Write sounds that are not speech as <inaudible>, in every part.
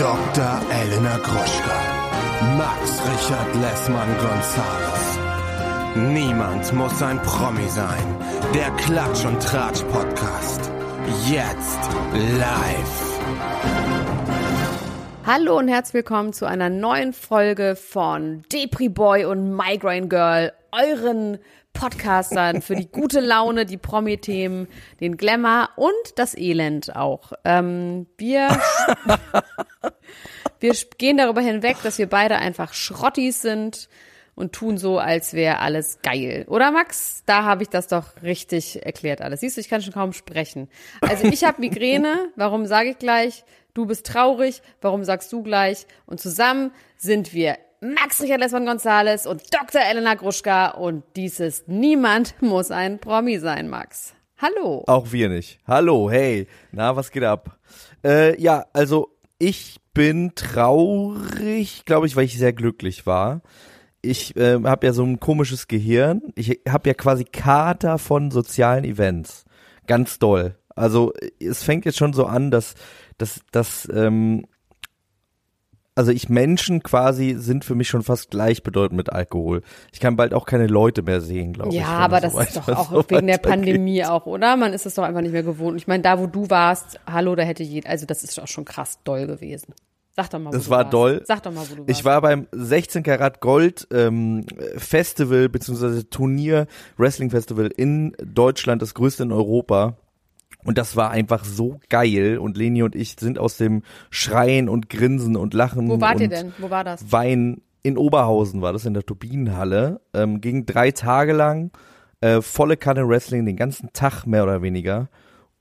Dr. Elena Gruschka, Max Richard Lessmann Gonzales. Niemand muss ein Promi sein. Der Klatsch und Tratsch Podcast. Jetzt live. Hallo und herzlich willkommen zu einer neuen Folge von Depri Boy und Migraine Girl, euren Podcastern für die gute Laune, die Promi-Themen, den Glamour und das Elend auch. Ähm, wir, <laughs> wir gehen darüber hinweg, dass wir beide einfach Schrottis sind und tun so, als wäre alles geil. Oder Max? Da habe ich das doch richtig erklärt alles. Siehst du, ich kann schon kaum sprechen. Also ich habe Migräne, warum sage ich gleich? Du bist traurig, warum sagst du gleich? Und zusammen sind wir Max Richard Lesmann Gonzales und Dr. Elena Gruschka und dies ist Niemand muss ein Promi sein, Max. Hallo. Auch wir nicht. Hallo, hey. Na, was geht ab? Äh, ja, also ich bin traurig, glaube ich, weil ich sehr glücklich war. Ich äh, habe ja so ein komisches Gehirn. Ich habe ja quasi Kater von sozialen Events. Ganz doll. Also es fängt jetzt schon so an, dass, dass, dass ähm, also ich Menschen quasi sind für mich schon fast gleichbedeutend mit Alkohol. Ich kann bald auch keine Leute mehr sehen, glaube ja, ich. Ja, aber das ist doch <laughs> auch so wegen der Pandemie auch, oder? Man ist es doch einfach nicht mehr gewohnt. Ich meine, da wo du warst, hallo, da hätte jeder, also das ist auch schon krass doll gewesen. Sag doch mal, wo das du war warst. doll. Sag doch mal, wo du warst. Ich war beim 16 Karat Gold ähm, Festival beziehungsweise Turnier Wrestling Festival in Deutschland, das größte in Europa. Und das war einfach so geil. Und Leni und ich sind aus dem Schreien und Grinsen und Lachen Wo wart und ihr denn? Wo war das? Wein in Oberhausen war das in der Turbinenhalle. Ähm, ging drei Tage lang, äh, volle Kanne Wrestling, den ganzen Tag mehr oder weniger.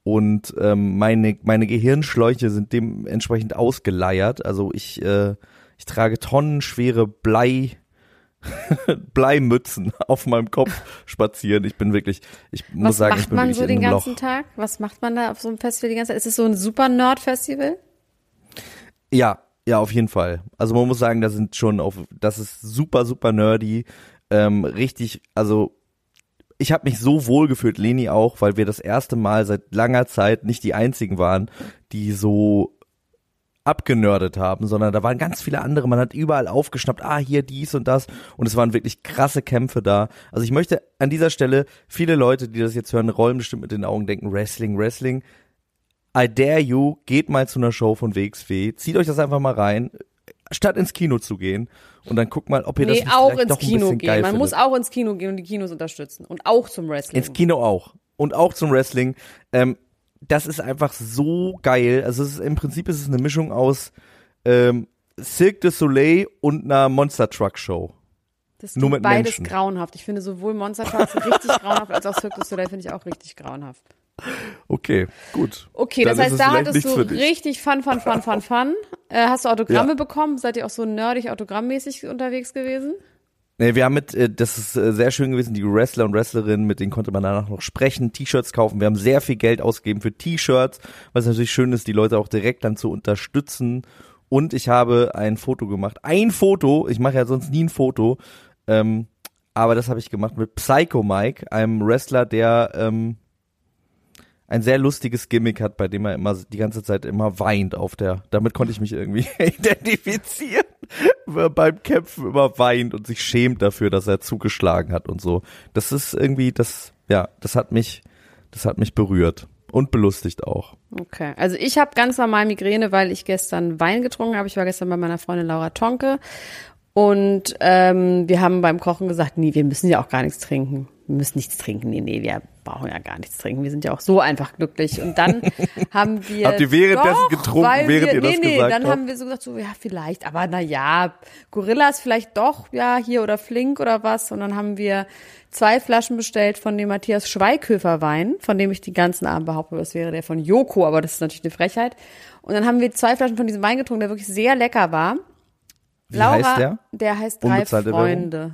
Und ähm, meine, meine Gehirnschläuche sind dementsprechend ausgeleiert. Also ich, äh, ich trage tonnenschwere Blei, <laughs> Bleimützen auf meinem Kopf spazieren. Ich bin wirklich, ich muss Was sagen, macht ich bin man wirklich so in den einem ganzen Loch. Tag? Was macht man da auf so einem Festival die ganze Zeit? Ist es so ein super Nerd-Festival? Ja, ja, auf jeden Fall. Also man muss sagen, da sind schon auf, das ist super, super nerdy, ähm, richtig, also ich habe mich so wohl gefühlt, Leni auch, weil wir das erste Mal seit langer Zeit nicht die einzigen waren, die so abgenördet haben, sondern da waren ganz viele andere. Man hat überall aufgeschnappt, ah, hier dies und das. Und es waren wirklich krasse Kämpfe da. Also ich möchte an dieser Stelle, viele Leute, die das jetzt hören, rollen bestimmt mit den Augen, denken, Wrestling, Wrestling. I dare you, geht mal zu einer Show von WXW, zieht euch das einfach mal rein, statt ins Kino zu gehen. Und dann guckt mal, ob ihr das Nee, nicht auch ins doch Kino gehen. Man findet. muss auch ins Kino gehen und die Kinos unterstützen. Und auch zum Wrestling. Ins Kino auch. Und auch zum Wrestling. Ähm, das ist einfach so geil. Also es ist, im Prinzip ist es eine Mischung aus ähm, Cirque du Soleil und einer Monster Truck Show. Das Nur mit beides Menschen. grauenhaft. Ich finde sowohl Monster Trucks richtig <laughs> grauenhaft als auch Cirque du Soleil finde ich auch richtig grauenhaft. Okay, gut. Okay, Dann das ist heißt, da hattest du richtig Fun, Fun, Fun, Fun, Fun. Äh, hast du Autogramme Ja. bekommen? Seid ihr auch so nerdig autogrammmäßig unterwegs gewesen? Nee, wir haben mit, äh, das ist äh, sehr schön gewesen, die Wrestler und Wrestlerinnen, mit denen konnte man danach noch sprechen, T-Shirts kaufen. Wir haben sehr viel Geld ausgegeben für T-Shirts, was natürlich schön ist, die Leute auch direkt dann zu unterstützen. Und ich habe ein Foto gemacht. Ein Foto, ich mache ja sonst nie ein Foto, ähm, aber das habe ich gemacht mit Psycho Mike, einem Wrestler, der ähm, ein sehr lustiges Gimmick hat, bei dem er immer die ganze Zeit immer weint auf der. Damit konnte ich mich irgendwie <laughs> identifizieren. Beim Kämpfen immer weint und sich schämt dafür, dass er zugeschlagen hat und so. Das ist irgendwie, das, ja, das hat mich, das hat mich berührt und belustigt auch. Okay, also ich habe ganz normal Migräne, weil ich gestern Wein getrunken habe. Ich war gestern bei meiner Freundin Laura Tonke und ähm, wir haben beim Kochen gesagt, nee, wir müssen ja auch gar nichts trinken. Wir müssen nichts trinken. Nee, nee, wir brauchen ja gar nichts trinken. Wir sind ja auch so einfach glücklich. Und dann <laughs> haben wir. Habt ihr währenddessen doch, getrunken, während wir, ihr das nee, nee, gesagt dann habt? haben wir so gesagt, so, ja, vielleicht, aber na ja, Gorillas vielleicht doch, ja, hier oder Flink oder was. Und dann haben wir zwei Flaschen bestellt von dem Matthias Schweighöfer Wein, von dem ich die ganzen Abend behaupte, das wäre der von Joko, aber das ist natürlich eine Frechheit. Und dann haben wir zwei Flaschen von diesem Wein getrunken, der wirklich sehr lecker war. Wie heißt der? Der heißt Drei Unbezahlte Freunde.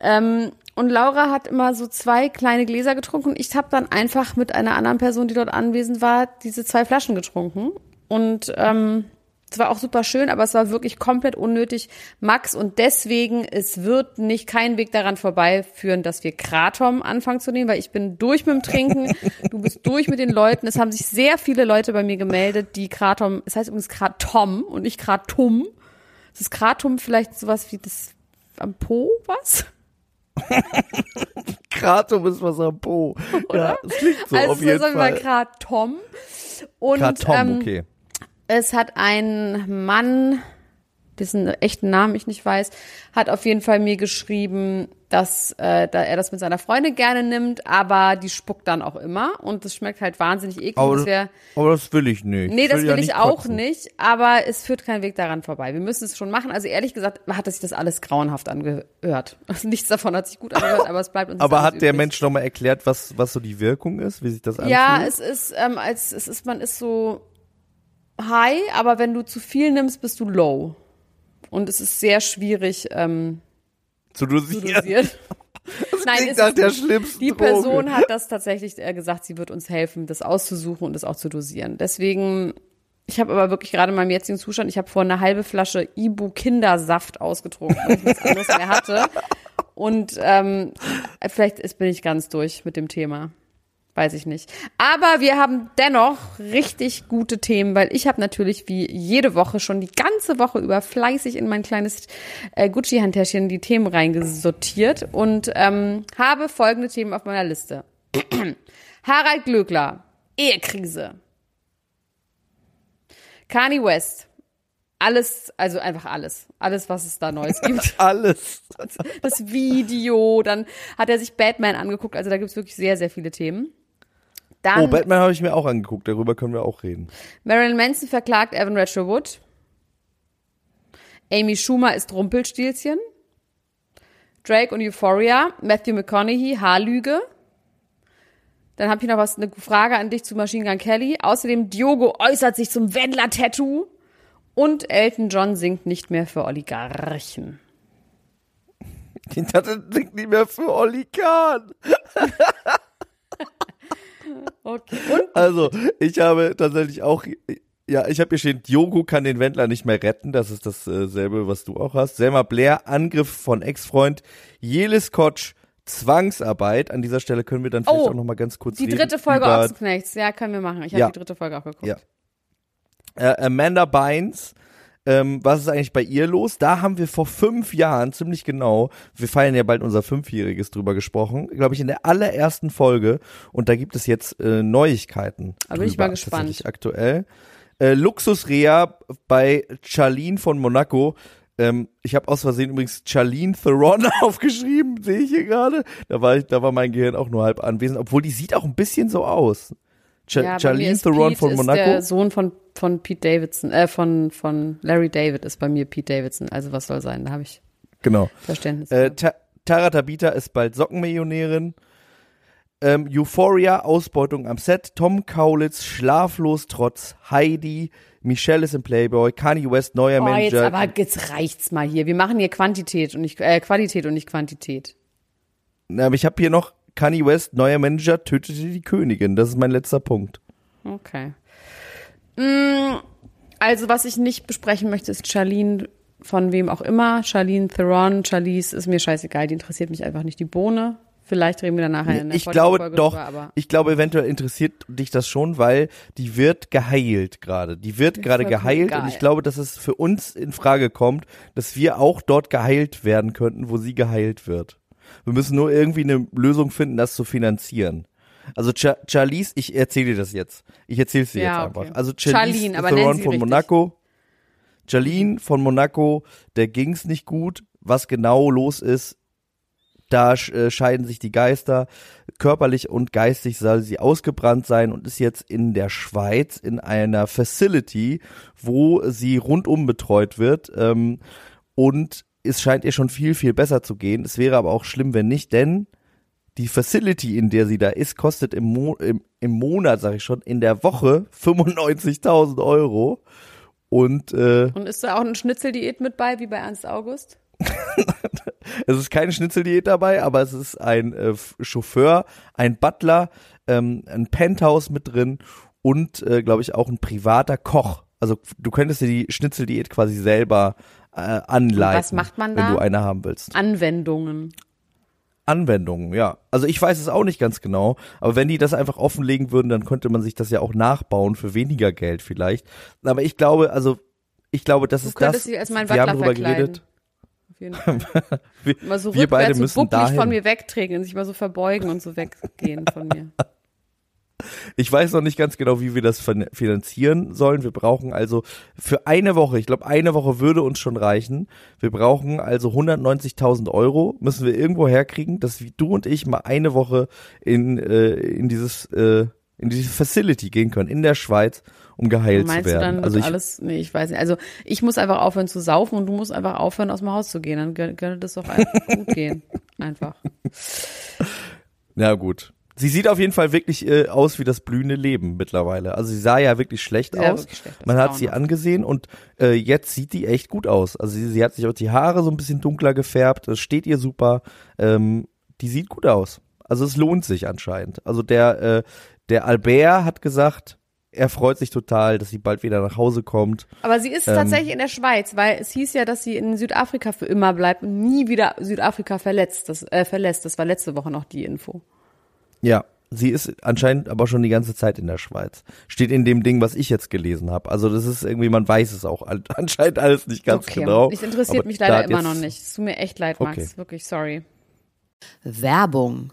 Ähm, und Laura hat immer so zwei kleine Gläser getrunken ich habe dann einfach mit einer anderen Person, die dort anwesend war, diese zwei Flaschen getrunken. Und ähm, Es war auch super schön, aber es war wirklich komplett unnötig, Max. Und deswegen, es wird nicht kein Weg daran vorbeiführen, dass wir Kratom anfangen zu nehmen, weil ich bin durch mit dem Trinken, <laughs> du bist durch mit den Leuten. Es haben sich sehr viele Leute bei mir gemeldet, die Kratom, es heißt übrigens Kratom und nicht Kratum. Ist das Kratom vielleicht sowas wie das am Po, was? <laughs> Kratom ist was am Po. Ja, das klingt so also auf jeden sagen wir mal Fall. Kratom. Und Kratom, ähm, okay. es hat ein Mann, dessen echten Namen ich nicht weiß, hat auf jeden Fall mir geschrieben, dass äh, da er das mit seiner Freundin gerne nimmt, aber die spuckt dann auch immer und das schmeckt halt wahnsinnig eklig. Aber, das aber das will ich nicht. nee, das will, ja ich auch kotzen. nicht, aber es führt kein Weg daran vorbei. Wir müssen es schon machen. Also ehrlich gesagt hat sich das alles grauenhaft angehört. Also <laughs> nichts davon hat sich gut angehört, aber es bleibt uns Aber hat der übrig. Mensch nochmal erklärt, was, was so die Wirkung ist, wie sich das anfühlt? Ja, es ist, ähm, als es ist, man ist so high, aber wenn du zu viel nimmst, bist du low. Und es ist sehr schwierig ähm, zu zu dosieren. <laughs> dosieren. Nein, Klingt nach ist, der schlimmsten die Droge. Person hat das tatsächlich äh, gesagt, sie wird uns helfen, das auszusuchen und das auch zu dosieren. Deswegen, ich habe aber wirklich gerade in meinem jetzigen Zustand, ich habe vor eine halbe Flasche Ibu Kindersaft ausgetrunken, weil ich nichts anderes mehr hatte. Und ähm, vielleicht ist, bin ich ganz durch mit dem Thema. Weiß ich nicht. Aber wir haben dennoch richtig gute Themen, weil ich habe natürlich wie jede Woche schon die ganze Woche über fleißig in mein kleines äh, Gucci-Handtäschchen die Themen reingesortiert und ähm, habe folgende Themen auf meiner Liste. <clears throat> Harald Glöckler, Ehekrise. Kanye West, alles, also einfach alles. Alles, was es da Neues gibt. <laughs> Alles. Das Video, dann hat er sich Batman angeguckt, also da gibt's wirklich sehr, sehr viele Themen. Dann Oh, Batman habe ich mir auch angeguckt, darüber können wir auch reden. Marilyn Manson verklagt Evan Rachel Wood. Amy Schumer ist Rumpelstilzchen. Drake und Euphoria. Matthew McConaughey, Haarlüge. Dann habe ich noch was, eine Frage an dich zu Machine Gun Kelly. Außerdem Diogo äußert sich zum Wendler-Tattoo. Und Elton John singt nicht mehr für Oligarchen. <laughs> Dachte, das klingt nicht mehr für Olli Kahn. <laughs> Okay. Und Also, ich habe tatsächlich auch, ja, ich habe hier stehen, Diogo kann den Wendler nicht mehr retten. Das ist dasselbe, was du auch hast. Selma Blair, Angriff von Ex-Freund. Jelis Kotsch, Zwangsarbeit. An dieser Stelle können wir dann vielleicht Oh, auch noch mal ganz kurz die dritte Folge über, Ochsenknechts. Ja, können wir machen. Ich habe Ja. die dritte Folge auch geguckt. Ja. äh, Amanda Bynes. Ähm, was ist eigentlich bei ihr los? Da haben wir vor fünf Jahren, ziemlich genau, wir feiern ja bald unser Fünfjähriges drüber gesprochen, glaube ich, in der allerersten Folge. Und da gibt es jetzt äh, Neuigkeiten. Da bin ich drüber, mal gespannt. Aktuell. Äh, Luxusrea bei Charlene von Monaco. Ähm, ich habe aus Versehen übrigens Charlene Theron <laughs> aufgeschrieben, sehe ich hier gerade. Da war ich, da war mein Gehirn auch nur halb anwesend, obwohl die sieht auch ein bisschen so aus. Ja, Charlene Theron Pete von ist Monaco. Der Sohn von, von Pete Davidson, äh, von, von Larry David ist bei mir Pete Davidson. Also was soll sein? Da habe ich Genau. Verständnis. Äh. Ta Tara Tabita ist bald Sockenmillionärin. Ähm, Euphoria, Ausbeutung am Set. Tom Kaulitz, Schlaflos trotz Heidi. Michelle ist im Playboy. Kanye West, neuer oh, jetzt, Manager. aber jetzt reicht's mal hier. Wir machen hier Quantität und nicht, äh, Qualität und nicht Quantität. Na, aber ich habe hier noch Kanye West, neuer Manager, tötete die Königin. Das ist mein letzter Punkt. Okay. Mm, also, was ich nicht besprechen möchte, ist Charlene von wem auch immer. Charlene Theron, Charlize, ist mir scheißegal. Die interessiert mich einfach nicht die Bohne. Vielleicht reden wir dann nachher in der ich glaube Folge doch, drüber, ich glaube eventuell interessiert dich das schon, weil die wird geheilt gerade. Die wird gerade geheilt und ich glaube, dass es für uns in Frage kommt, dass wir auch dort geheilt werden könnten, wo sie geheilt wird. Wir müssen nur irgendwie eine Lösung finden, das zu finanzieren. Also Cha Charlize, ich erzähle dir das jetzt. Ich erzähle es dir Ja, jetzt okay. einfach. Also Charlize Charlene, aber Theron von richtig. Monaco. Charlene von Monaco, der ging's nicht gut. Was genau los ist, da äh, scheiden sich die Geister. Körperlich und geistig soll sie ausgebrannt sein und ist jetzt in der Schweiz in einer Facility, wo sie rundum betreut wird. Ähm, und es scheint ihr schon viel, viel besser zu gehen. Es wäre aber auch schlimm, wenn nicht, denn die Facility, in der sie da ist, kostet im, Mo im, im Monat, sag ich schon, in der Woche <laughs> 95.000 Euro. Und äh, Und ist da auch eine Schnitzeldiät mit bei, wie bei Ernst August? <laughs> Es ist keine Schnitzeldiät dabei, aber es ist ein äh, Chauffeur, ein Butler, ähm, ein Penthouse mit drin und, äh, glaube ich, auch ein privater Koch Also du könntest dir die Schnitzeldiät quasi selber äh, anleiten. was macht man Wenn da? du eine haben willst. Anwendungen. Anwendungen, ja. Also ich weiß es auch nicht ganz genau, aber wenn die das einfach offenlegen würden, dann könnte man sich das ja auch nachbauen für weniger Geld vielleicht. Aber ich glaube, also ich glaube, das Du ist das. dich als mein wir haben verkleiden. geredet. Auf jeden Fall. <laughs> Wir, Mal so wir beide müssen dahin. von mir wegtreten und sich mal so verbeugen und so weggehen von mir. <laughs> Ich weiß noch nicht ganz genau, wie wir das fin- finanzieren sollen. Wir brauchen also für eine Woche, ich glaube, eine Woche würde uns schon reichen. Wir brauchen also 190.000 Euro, müssen wir irgendwo herkriegen, dass du und ich mal eine Woche in, äh, in dieses, äh, in diese Facility gehen können, in der Schweiz, um geheilt zu Meinst du werden. dann also ich, alles, nee, ich weiß nicht. Also ich muss einfach aufhören zu saufen und du musst einfach aufhören, aus dem Haus zu gehen. Dann könnte das doch einfach gut gehen. <laughs> Einfach. ja gut. Sie sieht auf jeden Fall wirklich äh, aus wie das blühende Leben mittlerweile. Also sie sah ja wirklich schlecht Ja, aus. wirklich schlecht, Man hat sie angesehen und äh, jetzt sieht die echt gut aus. Also sie, sie hat sich auch die Haare so ein bisschen dunkler gefärbt. Das steht ihr super. Ähm, die sieht gut aus. Also es lohnt sich anscheinend. Also der äh, der Albert hat gesagt, er freut sich total, dass sie bald wieder nach Hause kommt. Aber sie ist Ähm. tatsächlich in der Schweiz, weil es hieß ja, dass sie in Südafrika für immer bleibt und nie wieder Südafrika verletzt, das, äh, verlässt. Das war letzte Woche noch die Info. Ja, sie ist anscheinend aber schon die ganze Zeit in der Schweiz. Steht in dem Ding, was ich jetzt gelesen habe. Also das ist irgendwie, man weiß es auch an- <laughs> anscheinend alles nicht ganz okay. genau. Es interessiert Aber mich leider immer noch nicht. Es tut mir echt leid, Max. Okay. Wirklich sorry. Werbung.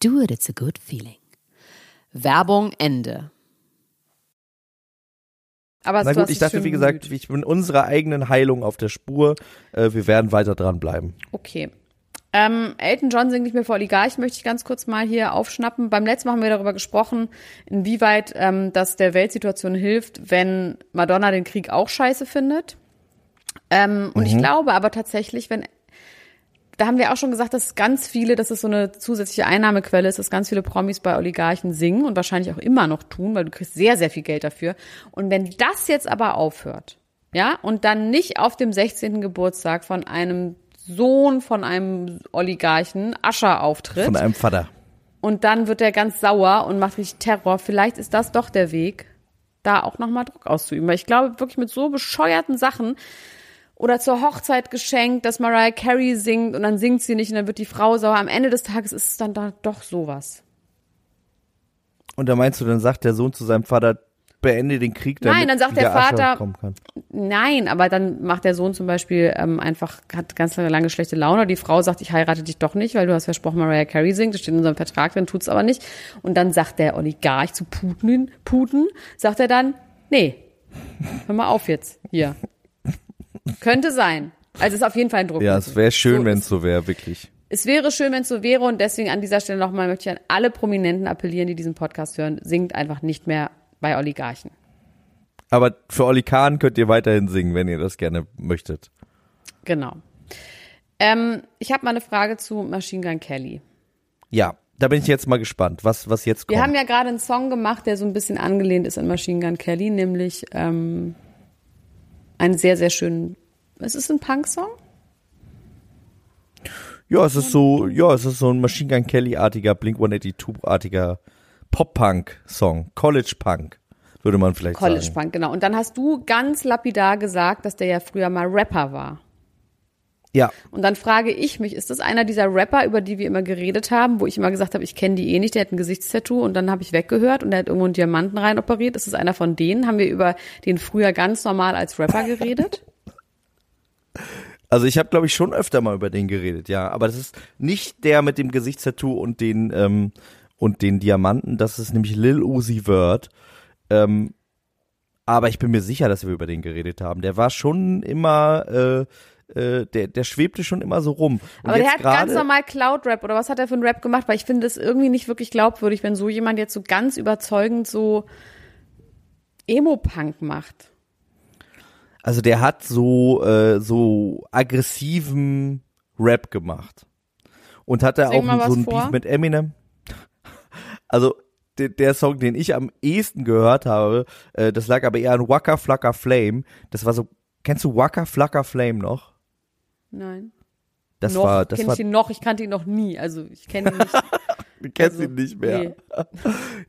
Do it, it's a good feeling. Werbung Ende. Aber Na gut, ich dachte, wie gesagt, bemüht. ich bin unserer eigenen Heilung auf der Spur. Äh, wir werden weiter dranbleiben. Okay. Ähm, Elton John singt nicht mehr vor Oligarchen, möchte ich ganz kurz mal hier aufschnappen. Beim letzten Mal haben wir darüber gesprochen, inwieweit ähm, das der Weltsituation hilft, wenn Madonna den Krieg auch scheiße findet. Ähm, und ich glaube aber tatsächlich, wenn da haben wir auch schon gesagt, dass ganz viele, dass es so eine zusätzliche Einnahmequelle ist, dass ganz viele Promis bei Oligarchen singen und wahrscheinlich auch immer noch tun, weil du kriegst sehr, sehr viel Geld dafür. Und wenn das jetzt aber aufhört, ja, und dann nicht auf dem 16. Geburtstag von einem Sohn von einem Oligarchen Ascher auftritt Von einem Vater. und dann wird er ganz sauer und macht richtig Terror, vielleicht ist das doch der Weg, da auch nochmal Druck auszuüben. Weil ich glaube, wirklich mit so bescheuerten Sachen oder zur Hochzeit geschenkt, dass Mariah Carey singt und dann singt sie nicht und dann wird die Frau sauer. Am Ende des Tages ist es dann da doch sowas. Und da meinst du, dann sagt der Sohn zu seinem Vater, beende den Krieg, damit Nein, dann sagt der Vater-. Nein, aber dann macht der Sohn zum Beispiel ähm, einfach, hat ganz lange, schlechte Laune. Die Frau sagt, ich heirate dich doch nicht, weil du hast versprochen, Mariah Carey singt. Das steht in unserem Vertrag, dann tut's aber nicht. Und dann sagt der Oligarch zu Putin, Putin, sagt er dann, nee, hör mal auf jetzt, hier. Könnte sein. Also es ist auf jeden Fall ein Druck. Ja, es wäre schön, So wenn es so wäre, wirklich. Es wäre schön, wenn es so wäre und deswegen an dieser Stelle nochmal möchte ich an alle Prominenten appellieren, die diesen Podcast hören, singt einfach nicht mehr bei Oligarchen. Aber für Oli Kahn könnt ihr weiterhin singen, wenn ihr das gerne möchtet. Genau. Ähm, ich habe mal eine Frage zu Machine Gun Kelly. Ja, da bin ich jetzt mal gespannt, was, was jetzt kommt. Wir haben ja gerade einen Song gemacht, der so ein bisschen angelehnt ist an Machine Gun Kelly, nämlich ähm, einen sehr, sehr schönen. Es ist ein Punk-Song? ja, es ist so, ja, es ist so ein Machine Gun Kelly-artiger, Blink-182-artiger Pop-Punk-Song. College-Punk, würde man vielleicht College sagen. Punk, genau. Und dann hast du ganz lapidar gesagt, dass der ja früher mal Rapper war. Ja, Und dann frage ich mich, ist das einer dieser Rapper, über die wir immer geredet haben, wo ich immer gesagt habe, ich kenne die eh nicht, der hat ein Gesichtstattoo und dann habe ich weggehört und der hat irgendwo einen Diamanten rein operiert. Ist das einer von denen? Haben wir über den früher ganz normal als Rapper geredet? <laughs> also ich habe, glaube ich, schon öfter mal über den geredet, ja. Aber das ist nicht der mit dem Gesichtstattoo und den, ähm, und den Diamanten, das ist nämlich Lil Uzi Vert. Ähm, aber ich bin mir sicher, dass wir über den geredet haben. Der war schon immer, äh, äh, der, der schwebte schon immer so rum. Und Aber der hat ganz normal Cloud-Rap oder was hat er für einen Rap gemacht? Weil ich finde das irgendwie nicht wirklich glaubwürdig, wenn so jemand jetzt so ganz überzeugend so Emo-Punk macht. Also der hat so äh, so aggressiven Rap gemacht und hat da Sing auch so ein vor. Beef mit Eminem. <laughs> Also der, der Song, den ich am ehesten gehört habe, äh, das lag aber eher an Waka Flocka Flame. Das war so, kennst du Waka Flocka Flame noch? Nein. Das noch war, das kenne war, ich ihn noch, ich kannte ihn noch nie. Also ich kenne ihn nicht. <laughs> du kennst also, ihn nicht mehr. nee.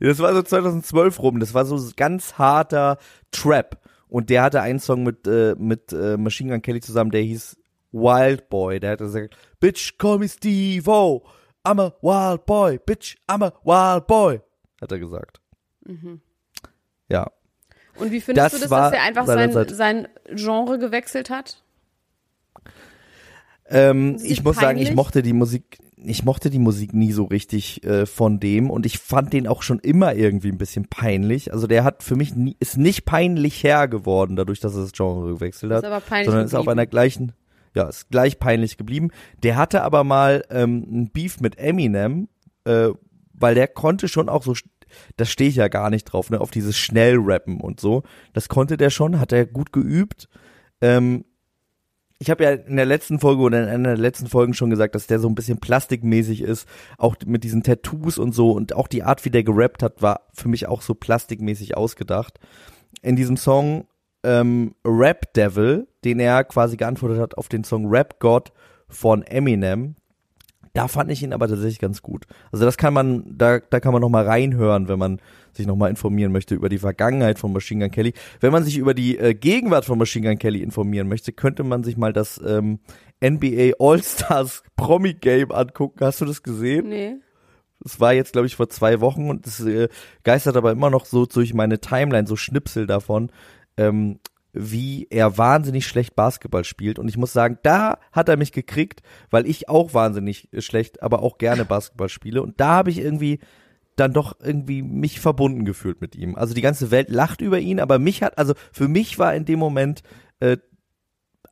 <laughs> Das war so 2012 rum. Das war so ganz harter Trap. Und der hatte einen Song mit, äh, mit äh, Machine Gun Kelly zusammen, der hieß Wild Boy. Der hat gesagt, Bitch, call me Steve-O. I'm a wild boy. Bitch, I'm a wild boy. Hat er gesagt. Ja. Und wie findest Das du das, dass er einfach sein, sein Genre gewechselt hat? Ähm, ich muss sagen, ich mochte die Musik, ich mochte die Musik nie so richtig äh, von dem und ich fand den auch schon immer irgendwie ein bisschen peinlich. Also der hat für mich nie, ist nicht peinlich her geworden, dadurch, dass er das Genre gewechselt hat, Ist aber peinlich sondern ist auf einer gleichen, ja, ist gleich peinlich geblieben. Der hatte aber mal ähm, ein Beef mit Eminem, äh, weil der konnte schon auch so, das stehe ich ja gar nicht drauf, ne, auf dieses Schnellrappen und so. Das konnte der schon, hat er gut geübt. Ähm, ich habe ja in der letzten Folge oder in einer der letzten Folgen schon gesagt, dass der so ein bisschen plastikmäßig ist, auch mit diesen Tattoos und so und auch die Art, wie der gerappt hat, war für mich auch so plastikmäßig ausgedacht. In diesem Song ähm, Rap Devil, den er quasi geantwortet hat auf den Song Rap God von Eminem, da fand ich ihn aber tatsächlich ganz gut. Also das kann man, da, da kann man noch mal reinhören, wenn man sich noch mal informieren möchte über die Vergangenheit von Machine Gun Kelly. Wenn man sich über die äh, Gegenwart von Machine Gun Kelly informieren möchte, könnte man sich mal das ähm, NBA All-Stars <laughs> Promi Game angucken. Hast du das gesehen? Nee. Es war jetzt, glaube ich, vor zwei Wochen und es äh, geistert aber immer noch so durch meine Timeline, so Schnipsel davon, ähm, wie er wahnsinnig schlecht Basketball spielt. Und ich muss sagen, da hat er mich gekriegt, weil ich auch wahnsinnig schlecht, aber auch gerne Basketball spiele. Und da habe ich irgendwie, dann doch irgendwie mich verbunden gefühlt mit ihm. Also die ganze Welt lacht über ihn, aber mich hat, also für mich war in dem Moment, äh,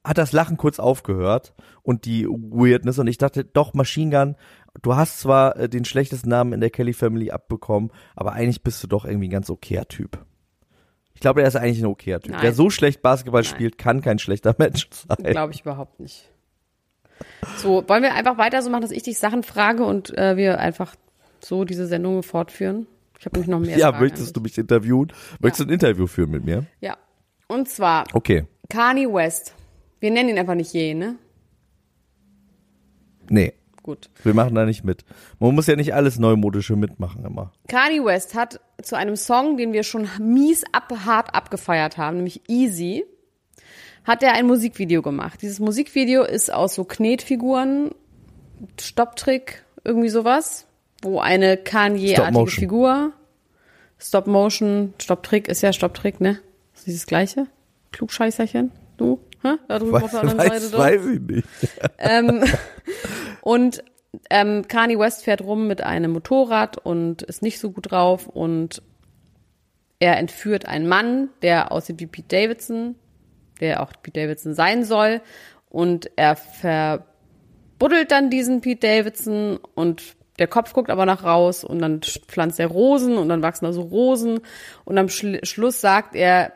hat das Lachen kurz aufgehört und die Weirdness und ich dachte, doch, Machine Gun, du hast zwar äh, den schlechtesten Namen in der Kelly Family abbekommen, aber eigentlich bist du doch irgendwie ein ganz okayer Typ. Ich glaube, er ist eigentlich ein okayer Typ. Nein. Wer so schlecht Basketball Nein. spielt, kann kein schlechter Mensch sein. Glaube ich überhaupt nicht. So, wollen wir einfach weiter so machen, dass ich dich Sachen frage und äh, wir einfach so diese Sendung fortführen? Ich habe nämlich noch mehr Ja, Fragen möchtest du an dich. mich interviewen? Möchtest du ein Interview führen mit mir? Ja. Und zwar Okay. Kanye West. Wir nennen ihn einfach nicht je, ne? Nee, Gut. wir machen da nicht mit. Man muss ja nicht alles Neumodische mitmachen immer. Kanye West hat zu einem Song, den wir schon mies ab, hart abgefeiert haben, nämlich Easy, hat er ein Musikvideo gemacht. Dieses Musikvideo ist aus so Knetfiguren, Stopptrick, irgendwie sowas, wo eine Kanye-artige. Figur, Stop-Motion, Stopptrick ist ja Stopptrick, ne? Ist dieses gleiche? Klugscheißerchen? Du? Hä? Da drüben auf der anderen Seite weiß, doch. weiß ich nicht. <laughs> Ähm, und ähm, Kanye West fährt rum mit einem Motorrad und ist nicht so gut drauf und er entführt einen Mann, der aussieht wie Pete Davidson, der auch Pete Davidson sein soll und er verbuddelt dann diesen Pete Davidson und der Kopf guckt aber nach raus und dann pflanzt er Rosen und dann wachsen da so Rosen und am Schluss sagt er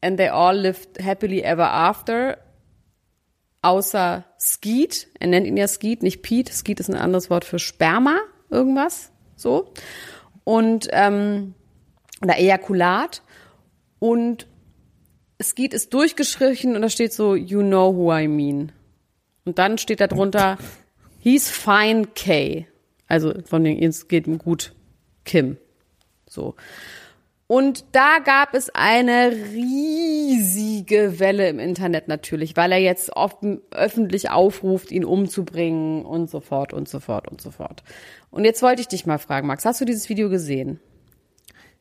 and they all lived happily ever after außer Skeet. Er nennt ihn ja Skeet, nicht Pete. Skeet ist ein anderes Wort für Sperma, irgendwas, so. Und, ähm, oder Ejakulat. Und Skeet ist durchgestrichen und da steht so, you know who I mean. Und dann steht da drunter, he's fine K. Also von den, es geht ihm gut, Kim. So. Und da gab es eine riesige Welle im Internet natürlich, weil er jetzt offen, öffentlich aufruft, ihn umzubringen und so fort und so fort und so fort. Und jetzt wollte ich dich mal fragen, Max, hast du dieses Video gesehen?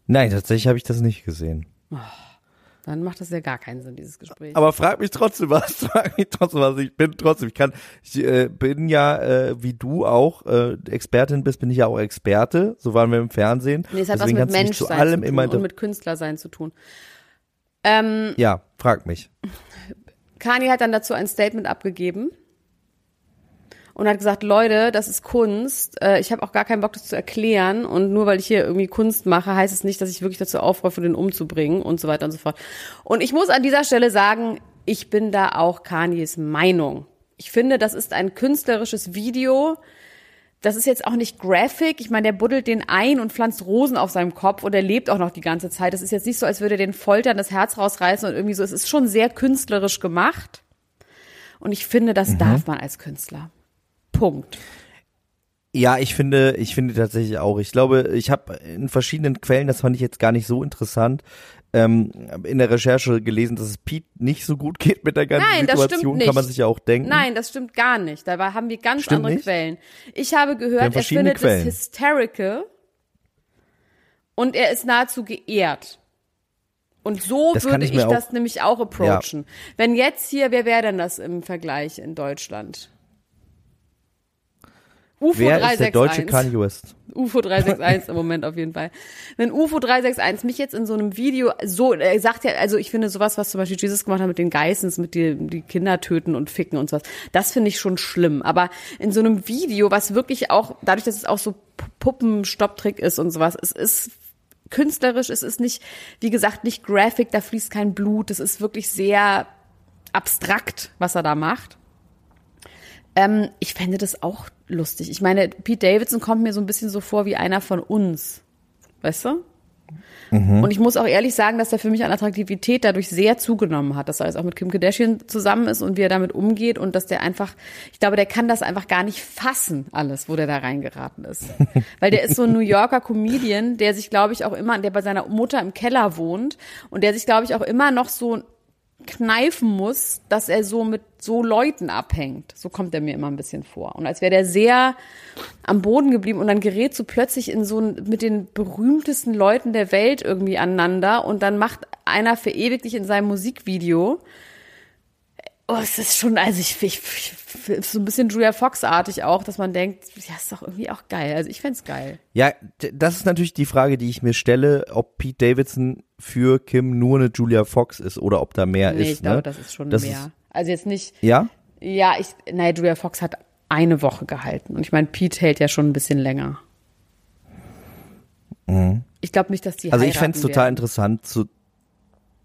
Nein, tatsächlich habe ich das nicht gesehen. Dann macht das ja gar keinen Sinn, dieses Gespräch. Aber frag mich trotzdem was. <laughs> Frag mich trotzdem was. Ich bin trotzdem, ich kann, ich äh, bin ja, äh, wie du auch äh, Expertin bist, bin ich ja auch Experte. So waren wir im Fernsehen. nee, es hat Deswegen was mit mich zu allem zu immer tun und mit Künstlersein zu tun. Ähm, Ja, frag mich. Kanye hat dann dazu ein Statement abgegeben und hat gesagt, Leute, das ist Kunst. Äh, Ich habe auch gar keinen Bock, das zu erklären. Und nur weil ich hier irgendwie Kunst mache, heißt es nicht, dass ich wirklich dazu aufrufe, den umzubringen und so weiter und so fort. Und ich muss an dieser Stelle sagen, ich bin da auch Kanyes Meinung. Ich finde, das ist ein künstlerisches Video. Das ist jetzt auch nicht graphic. Ich meine, der buddelt den ein und pflanzt Rosen auf seinem Kopf und er lebt auch noch die ganze Zeit. Das ist jetzt nicht so, als würde er den foltern, das Herz rausreißen und irgendwie so. Es ist schon sehr künstlerisch gemacht. Und ich finde, das darf man als Künstler. Punkt. Ja, ich finde, ich finde tatsächlich auch. Ich glaube, ich habe in verschiedenen Quellen, das fand ich jetzt gar nicht so interessant, ähm, in der Recherche gelesen, dass es Pete nicht so gut <laughs> geht mit der ganzen Nein, das Situation. Kann man sich ja auch denken. Nein, das stimmt gar nicht. Dabei haben wir ganz Stimmt andere nicht? Quellen. Ich habe gehört, er findet Quellen. es hysterical und er ist nahezu geehrt. Und so Das würde ich ich, das nämlich auch approachen. Wenn jetzt hier, wer wäre denn das im Vergleich in Deutschland? UFO Wer ist der 361. deutsche Kanye West? UFO 361 im Moment auf jeden Fall. Wenn UFO 361 mich jetzt in so einem Video so, er sagt ja, also ich finde sowas, was zum Beispiel Jesus gemacht hat mit den Geissens, mit die, die Kinder töten und ficken und sowas, das finde ich schon schlimm. Aber in so einem Video, was wirklich auch, dadurch, dass es auch so Puppenstopptrick ist und sowas, es ist künstlerisch, es ist nicht, wie gesagt, nicht graphic, da fließt kein Blut, es ist wirklich sehr abstrakt, was er da macht. Ähm, ich fände das auch lustig. Ich meine, Pete Davidson kommt mir so ein bisschen so vor wie einer von uns. Weißt du? Und ich muss auch ehrlich sagen, dass er für mich an Attraktivität dadurch sehr zugenommen hat, dass er jetzt auch mit Kim Kardashian zusammen ist und wie er damit umgeht und dass der einfach, ich glaube, der kann das einfach gar nicht fassen, alles, wo der da reingeraten ist. <laughs> Weil der ist so ein New Yorker Comedian, der sich, glaube ich, auch immer, der bei seiner Mutter im Keller wohnt und der sich, glaube ich, auch immer noch so kneifen muss, dass er so mit so Leuten abhängt. So kommt er mir immer ein bisschen vor. Und als wäre der sehr am Boden geblieben und dann gerät so plötzlich in so ein, mit den berühmtesten Leuten der Welt irgendwie aneinander und dann macht einer verewigt dich in seinem Musikvideo. Oh, es ist schon, also ich, ich, ich so ein bisschen Julia Fox-artig auch, dass man denkt, ja, ist doch irgendwie auch geil. Also ich fänd's geil. Ja, das ist natürlich die Frage, die ich mir stelle, ob Pete Davidson für Kim nur eine Julia Fox ist oder ob da mehr Nee, ist. ich glaube, ne? das ist schon Das mehr. ist- also jetzt nicht, Ja? ja, ich, nein, Julia Fox hat eine Woche gehalten. Und ich meine, Pete hält ja schon ein bisschen länger. Ich glaube nicht, dass die Mhm. Also ich heiraten fänd's total interessant zu,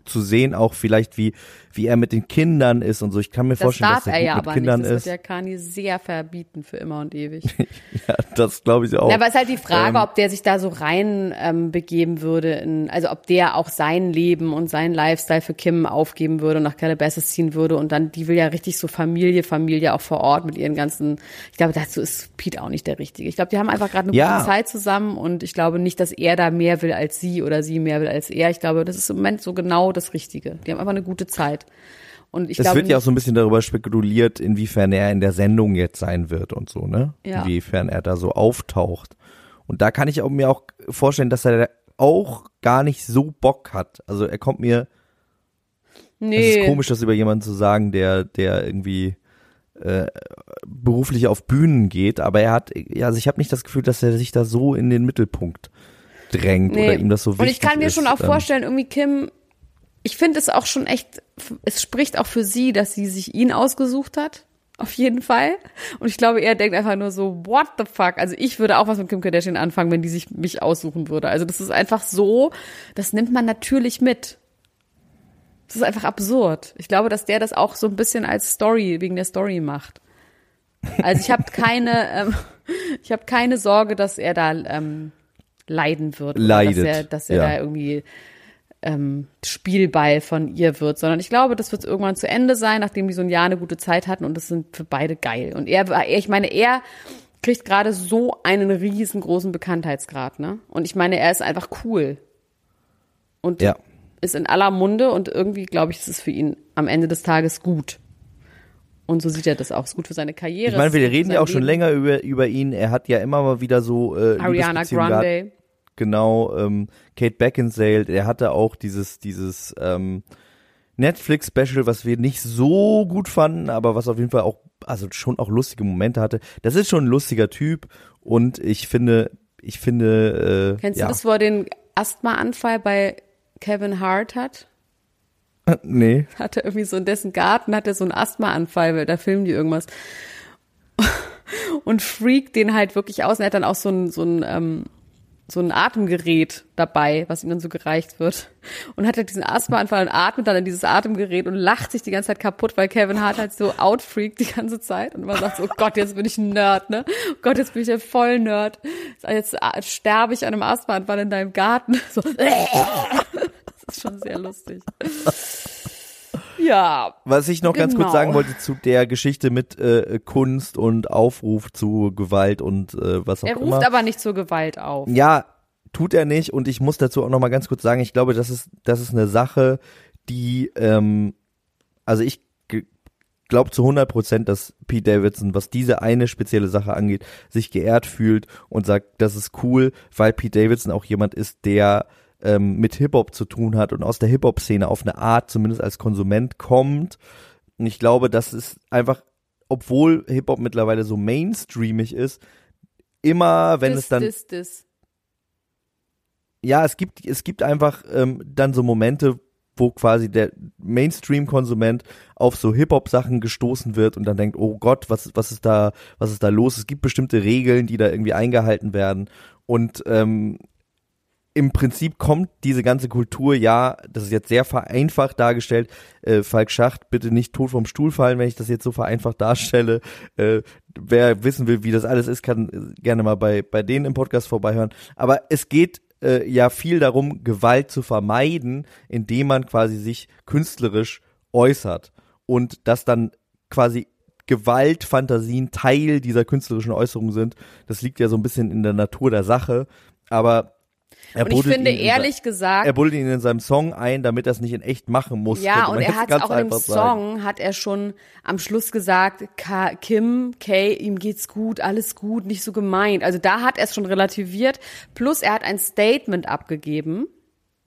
zu sehen, auch vielleicht, wie, wie er mit den Kindern ist und so. Ich kann mir Das vorstellen, dass er er gut ja mit aber Kindern nicht. Das ist. wird ja Kani sehr verbieten für immer und ewig. <laughs> Ja, das glaube ich auch. Ja, aber es ist halt die Frage, Ähm. ob der sich da so rein ähm, begeben würde, in, also ob der auch sein Leben und seinen Lifestyle für Kim aufgeben würde und nach Calabasas ziehen würde und dann, die will ja richtig so Familie, Familie auch vor Ort mit ihren ganzen, ich glaube, dazu ist Pete auch nicht der Richtige. Ich glaube, die haben einfach gerade eine Ja. gute Zeit zusammen und ich glaube nicht, dass er da mehr will als sie oder sie mehr will als er. Ich glaube, das ist im Moment so genau das Richtige. Die haben einfach eine gute Zeit. Und ich es glaube wird ja auch so ein bisschen darüber spekuliert, inwiefern er in der Sendung jetzt sein wird und so, ne? Ja. Inwiefern er da so auftaucht. Und da kann ich auch, mir auch vorstellen, dass er auch gar nicht so Bock hat. Also er kommt mir, es nee. ist komisch, das über jemanden zu sagen, der, der irgendwie äh, beruflich auf Bühnen geht, aber er hat, ja, also ich habe nicht das Gefühl, dass er sich da so in den Mittelpunkt drängt oder ihm das so wichtig Und ich kann mir ist. schon auch Ähm, vorstellen, irgendwie Kim, ich finde es auch schon echt, es spricht auch für sie, dass sie sich ihn ausgesucht hat. Auf jeden Fall. Und ich glaube, er denkt einfach nur so, what the fuck? Also ich würde auch was mit Kim Kardashian anfangen, wenn die sich mich aussuchen würde. Also das ist einfach so, das nimmt man natürlich mit. Das ist einfach absurd. Ich glaube, dass der das auch so ein bisschen als Story, wegen der Story macht. Also ich habe keine, <laughs> ähm, ich habe keine Sorge, dass er da ähm, leiden wird. Leidet, Dass er, dass er ja. da irgendwie ähm, Spielball von ihr wird, sondern ich glaube, das wird irgendwann zu Ende sein, nachdem die so ein Jahr eine gute Zeit hatten und das sind für beide geil. Und er, ich meine, er kriegt gerade so einen riesengroßen Bekanntheitsgrad, ne? Und ich meine, er ist einfach cool und Ja. ist in aller Munde und irgendwie glaube ich, ist es für ihn am Ende des Tages gut. Und so sieht er das auch. Ist gut für seine Karriere. Ich meine, wir reden ja auch schon Leben. länger über, über ihn. Er hat ja immer mal wieder so äh, Ariana Liebesbeziehungen gehabt. Genau, ähm, Kate Beckinsale, er hatte auch dieses, dieses ähm, Netflix-Special, was wir nicht so gut fanden, aber was auf jeden Fall auch, also schon auch lustige Momente hatte. Das ist schon ein lustiger Typ und ich finde, ich finde, äh, Kennst ja. du das, wo er den Asthmaanfall bei Kevin Hart hat? <laughs> nee. Hat er irgendwie so in dessen Garten hat er so einen Asthmaanfall, weil da filmen die irgendwas. <laughs> Und freakt den halt wirklich aus. Und er hat dann auch so ein, so ein, ähm, so ein Atemgerät dabei, was ihm dann so gereicht wird. Und hat halt diesen Asthmaanfall und atmet dann in dieses Atemgerät und lacht sich die ganze Zeit kaputt, weil Kevin Hart halt so outfreakt die ganze Zeit. Und man sagt so, oh Gott, jetzt bin ich ein Nerd, ne? Oh Gott, jetzt bin ich der voll Nerd. Jetzt äh, sterbe ich an einem Asthmaanfall in deinem Garten. <laughs> So. Das ist schon sehr lustig. Ja, Was ich noch ganz kurz Genau. sagen wollte zu der Geschichte mit äh, Kunst und Aufruf zu Gewalt und äh, was auch er immer. ruft aber nicht zur Gewalt auf. Ja, tut er nicht. Und ich muss dazu auch noch mal ganz kurz sagen, ich glaube, das ist, das ist eine Sache, die, ähm, also ich glaube zu 100 Prozent, dass Pete Davidson, was diese eine spezielle Sache angeht, sich geehrt fühlt und sagt, das ist cool, weil Pete Davidson auch jemand ist, der ähm, mit Hip-Hop zu tun hat und aus der Hip-Hop-Szene auf eine Art zumindest als Konsument kommt. Und ich glaube, das ist einfach, obwohl Hip-Hop mittlerweile so mainstreamig ist, immer, wenn das, es dann Das, das. ja, es gibt, es gibt einfach ähm, dann so Momente, wo quasi der Mainstream-Konsument auf so Hip-Hop-Sachen gestoßen wird und dann denkt, oh Gott, was, was ist da, was ist da los? Es gibt bestimmte Regeln, die da irgendwie eingehalten werden. Und ähm, im Prinzip kommt diese ganze Kultur, ja, das ist jetzt sehr vereinfacht dargestellt. Äh, Falk Schacht, bitte nicht tot vom Stuhl fallen, wenn ich das jetzt so vereinfacht darstelle. Äh, wer wissen will, wie das alles ist, kann äh, gerne mal bei, bei denen im Podcast vorbeihören. Aber es geht äh, ja viel darum, Gewalt zu vermeiden, indem man quasi sich künstlerisch äußert. Und dass dann quasi Gewaltfantasien Teil dieser künstlerischen Äußerung sind. Das liegt ja so ein bisschen in der Natur der Sache. Aber er Und ich finde ehrlich gesagt, er buddelt ihn in seinem Song ein, damit er es nicht in echt machen muss. ja, und er hat auch in dem einfach sagen. Song, hat er schon am Schluss gesagt, Ka Kim, Kay, ihm geht's gut, alles gut, nicht so gemeint. Also da hat er es schon relativiert. Plus er hat ein Statement abgegeben,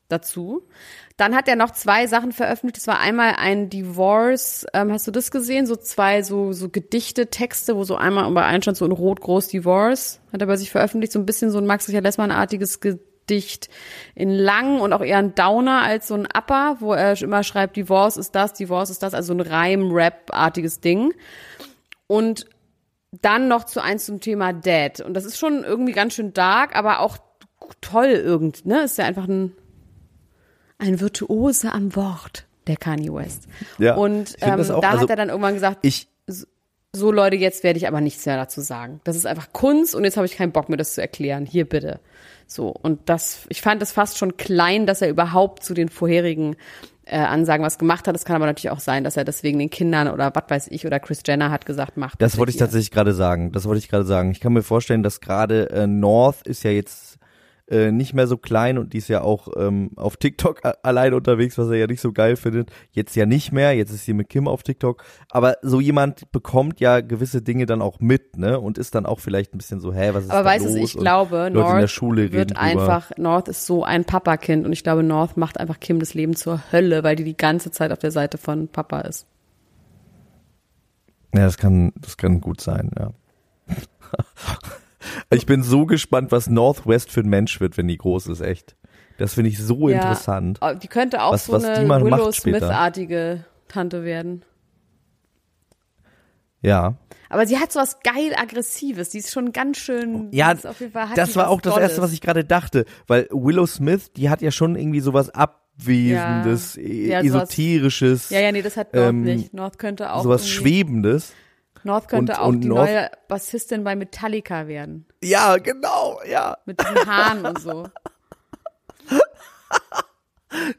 dazu. Dann hat er noch zwei Sachen veröffentlicht. Das war einmal ein Divorce. Ähm, hast du das gesehen? So zwei so so Gedichte, Texte, wo so einmal bei einem stand so in Rot groß Divorce. Hat er bei sich veröffentlicht. So ein bisschen so ein Max Richard Lessmann-artiges Gedicht in lang und auch eher ein Downer als so ein Upper, wo er immer schreibt, Divorce ist das, Divorce ist das, also ein Reim-Rap-artiges Ding. Und dann noch zu eins zum Thema Dad. Und das ist schon irgendwie ganz schön dark, aber auch toll irgend, ne? Ist ja einfach ein, ein Virtuose am Wort, der Kanye West. Ja, Und ähm, da also hat er dann irgendwann gesagt, Ich, so Leute, jetzt werde ich aber nichts mehr dazu sagen. Das ist einfach Kunst und jetzt habe ich keinen Bock mehr, das zu erklären. Hier bitte. So. Und das, ich fand es fast schon klein, dass er überhaupt zu den vorherigen äh, Ansagen was gemacht hat. Es kann aber natürlich auch sein, dass er deswegen den Kindern oder was weiß ich oder Chris Jenner hat gesagt, macht. Das wollte ich tatsächlich gerade sagen. Das wollte ich gerade sagen. Ich kann mir vorstellen, dass gerade äh, North ist ja jetzt äh, nicht mehr so klein und die ist ja auch ähm, auf TikTok a- alleine unterwegs, was er ja nicht so geil findet. Jetzt ja nicht mehr. Jetzt ist sie mit Kim auf TikTok. Aber so jemand bekommt ja gewisse Dinge dann auch mit, ne? Und ist dann auch vielleicht ein bisschen so, hä, was ist Aber da weißt du, ich Und glaube, Leute in der North wird drüber. einfach, North ist so ein Papakind und ich glaube, North macht einfach Kim das Leben zur Hölle, weil die die ganze Zeit auf der Seite von Papa ist. Ja, das kann, das kann gut sein, ja. <laughs> ich bin so gespannt, was Northwest für ein Mensch wird, wenn die groß ist, echt. Das finde ich so Ja. interessant. Oh, Die könnte auch Was- so was eine Willow. Smith-artige Tante werden. Ja. Aber sie hat so was geil Aggressives. Die ist schon ganz schön. Ja, das die war was auch das Dolles. erste, was ich gerade dachte, weil Willow Smith, die hat ja schon irgendwie sowas abwesendes, Ja. e- Ja, sowas- esoterisches, Ja, ja, nee, das hat North ähm, nicht. North könnte auch. sowas irgendwie- schwebendes. North könnte und- auch und die North- neue Bassistin bei Metallica werden. Ja, genau, ja. Mit diesen Haaren und so. <laughs>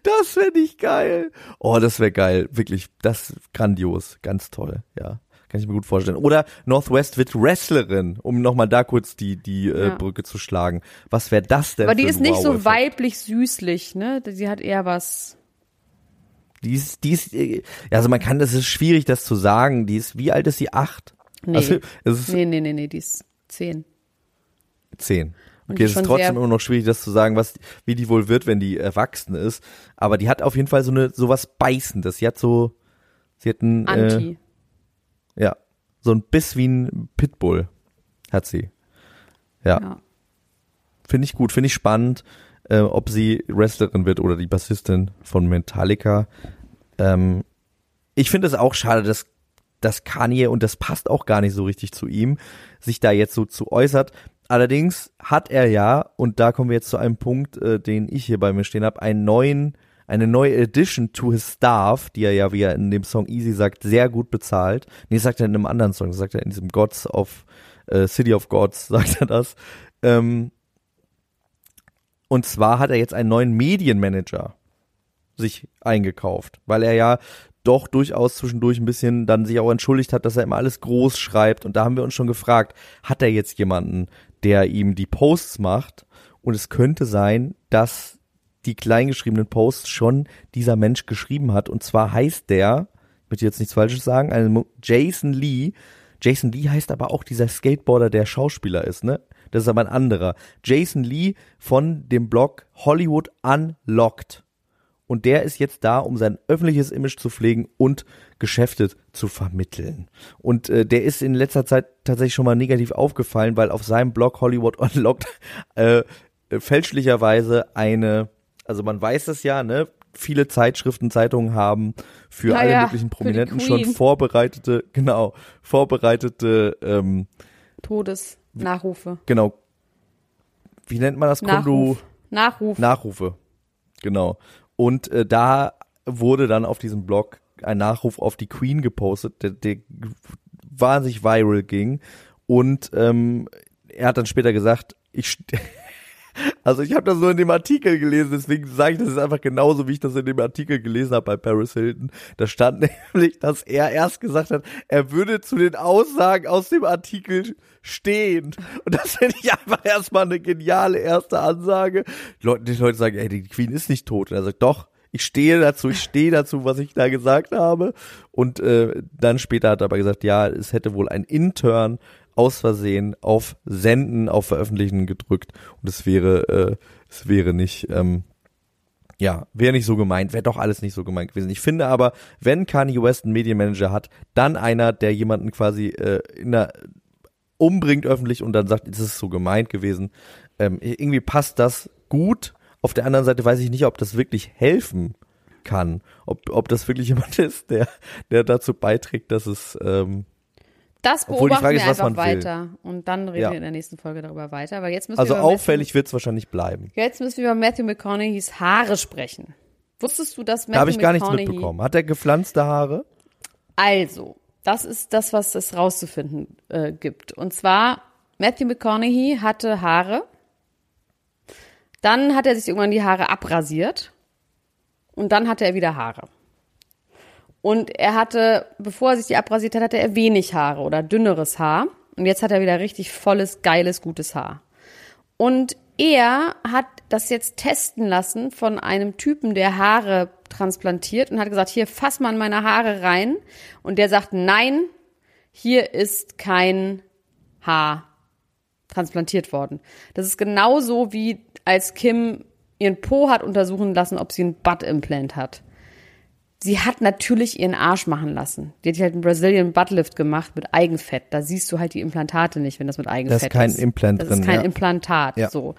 Das fände ich geil. Oh, das wäre geil, wirklich, das ist grandios, ganz toll, ja. Kann ich mir gut vorstellen. Oder Northwest wird Wrestlerin, um nochmal da kurz die, die äh, Ja. Brücke zu schlagen. Was wäre das denn Aber die ist nicht so Wow-Effekt? weiblich süßlich, ne? Sie hat eher was. Die ist, die ist, äh, also man kann, das ist schwierig, das zu sagen. Die ist, wie alt ist sie? Acht? Nee. Also, es ist Nee, nee, nee, nee, die ist zehn. zehn. Okay, es ist trotzdem immer noch schwierig, das zu sagen, was, wie die wohl wird, wenn die erwachsen ist. Aber die hat auf jeden Fall so eine, sowas Beißendes. Sie hat so, sie hat ein, äh, Anti. ja, so ein Biss wie ein Pitbull hat sie. Ja, ja. finde ich gut, finde ich spannend, äh, ob sie Wrestlerin wird oder die Bassistin von Metallica. Ähm, ich finde es auch schade, dass, dass Kanye, und das passt auch gar nicht so richtig zu ihm, sich da jetzt so zu äußert. Allerdings hat er ja, und da kommen wir jetzt zu einem Punkt, äh, den ich hier bei mir stehen habe, einen neuen, eine neue Addition to his staff, die er ja, wie er in dem Song Easy sagt, sehr gut bezahlt. Nee, sagt er in einem anderen Song, sagt er in diesem Gods of äh, City of Gods, <laughs> sagt er das. Ähm, und zwar hat er jetzt einen neuen Medienmanager sich eingekauft, weil er ja doch durchaus zwischendurch ein bisschen dann sich auch entschuldigt hat, dass er immer alles groß schreibt. Und da haben wir uns schon gefragt, hat er jetzt jemanden, der ihm die Posts macht? Und es könnte sein, dass die kleingeschriebenen Posts schon dieser Mensch geschrieben hat. Und zwar heißt der, ich möchte jetzt nichts Falsches sagen, Jason Lee. Jason Lee heißt aber auch dieser Skateboarder, der Schauspieler ist, ne? Das ist aber ein anderer. Jason Lee von dem Blog Hollywood Unlocked. Und der ist jetzt da, um sein öffentliches Image zu pflegen und Geschäfte zu vermitteln. Und äh, der ist in letzter Zeit tatsächlich schon mal negativ aufgefallen, weil auf seinem Blog Hollywood <laughs> Unlocked äh, äh, fälschlicherweise eine, also man weiß das ja, ne? Viele Zeitschriften, Zeitungen haben für Ja, alle ja, möglichen Prominenten schon vorbereitete, genau, vorbereitete, ähm, Todesnachrufe. genau, wie nennt man das? Nachruf. Nachruf. Nachrufe. Genau. Und äh, da wurde dann auf diesem Blog ein Nachruf auf die Queen gepostet, der, der wahnsinnig viral ging. Und ähm, er hat dann später gesagt, ich <laughs> also ich habe das nur in dem Artikel gelesen, deswegen sage ich das ist einfach genauso, wie ich das in dem Artikel gelesen habe bei Paris Hilton. Da stand <laughs> nämlich, dass er erst gesagt hat, er würde zu den Aussagen aus dem Artikel stehen. Und das finde ich einfach erstmal eine geniale erste Ansage. Die Leute, die Leute sagen, ey, die Queen ist nicht tot. Und er sagt, doch, ich stehe dazu, ich stehe dazu, was ich da gesagt habe. Und äh, dann später hat er aber gesagt, ja, es hätte wohl ein Intern aus Versehen auf Senden, auf Veröffentlichen gedrückt und es wäre, äh, es wäre nicht, ähm, Ja, wäre nicht so gemeint, wäre doch alles nicht so gemeint gewesen. Ich finde aber, wenn Kanye West einen Medienmanager hat, dann einer, der jemanden quasi äh, in der umbringt öffentlich und dann sagt, es ist so gemeint gewesen. Ähm, irgendwie passt das gut. Auf der anderen Seite weiß ich nicht, ob das wirklich helfen kann. Ob, ob das wirklich <laughs> jemand ist, der, der dazu beiträgt, dass es ähm, Das Obwohl die beobachten Frage wir ist, was einfach man will. weiter. Und dann reden Ja. wir in der nächsten Folge darüber weiter. Weil jetzt müssen also wir auffällig wird es wahrscheinlich bleiben. Jetzt müssen wir über Matthew McConaughey's Haare sprechen. Wusstest du, dass Matthew Da habe ich gar nichts mitbekommen. Hat er gepflanzte Haare? Also, das ist das, was es rauszufinden äh, gibt. Und zwar, Matthew McConaughey hatte Haare. Dann hat er sich irgendwann die Haare abrasiert. Und dann hatte er wieder Haare. Und er hatte, bevor er sich die abrasiert hat, hatte er wenig Haare oder dünneres Haar. Und jetzt hat er wieder richtig volles, geiles, gutes Haar. Und er hat das jetzt testen lassen von einem Typen, der Haare transplantiert und hat gesagt, hier fass mal in meine Haare rein. Und der sagt, nein, hier ist kein Haar transplantiert worden. Das ist genauso wie als Kim ihren Po hat untersuchen lassen, ob sie ein Butt-Implant hat. Sie hat natürlich ihren Arsch machen lassen. Die hat halt einen Brazilian Buttlift gemacht mit Eigenfett. Da siehst du halt die Implantate nicht, wenn das mit Eigenfett ist. kein Implant Das drin, ist kein ja. Implantat. Ja. So.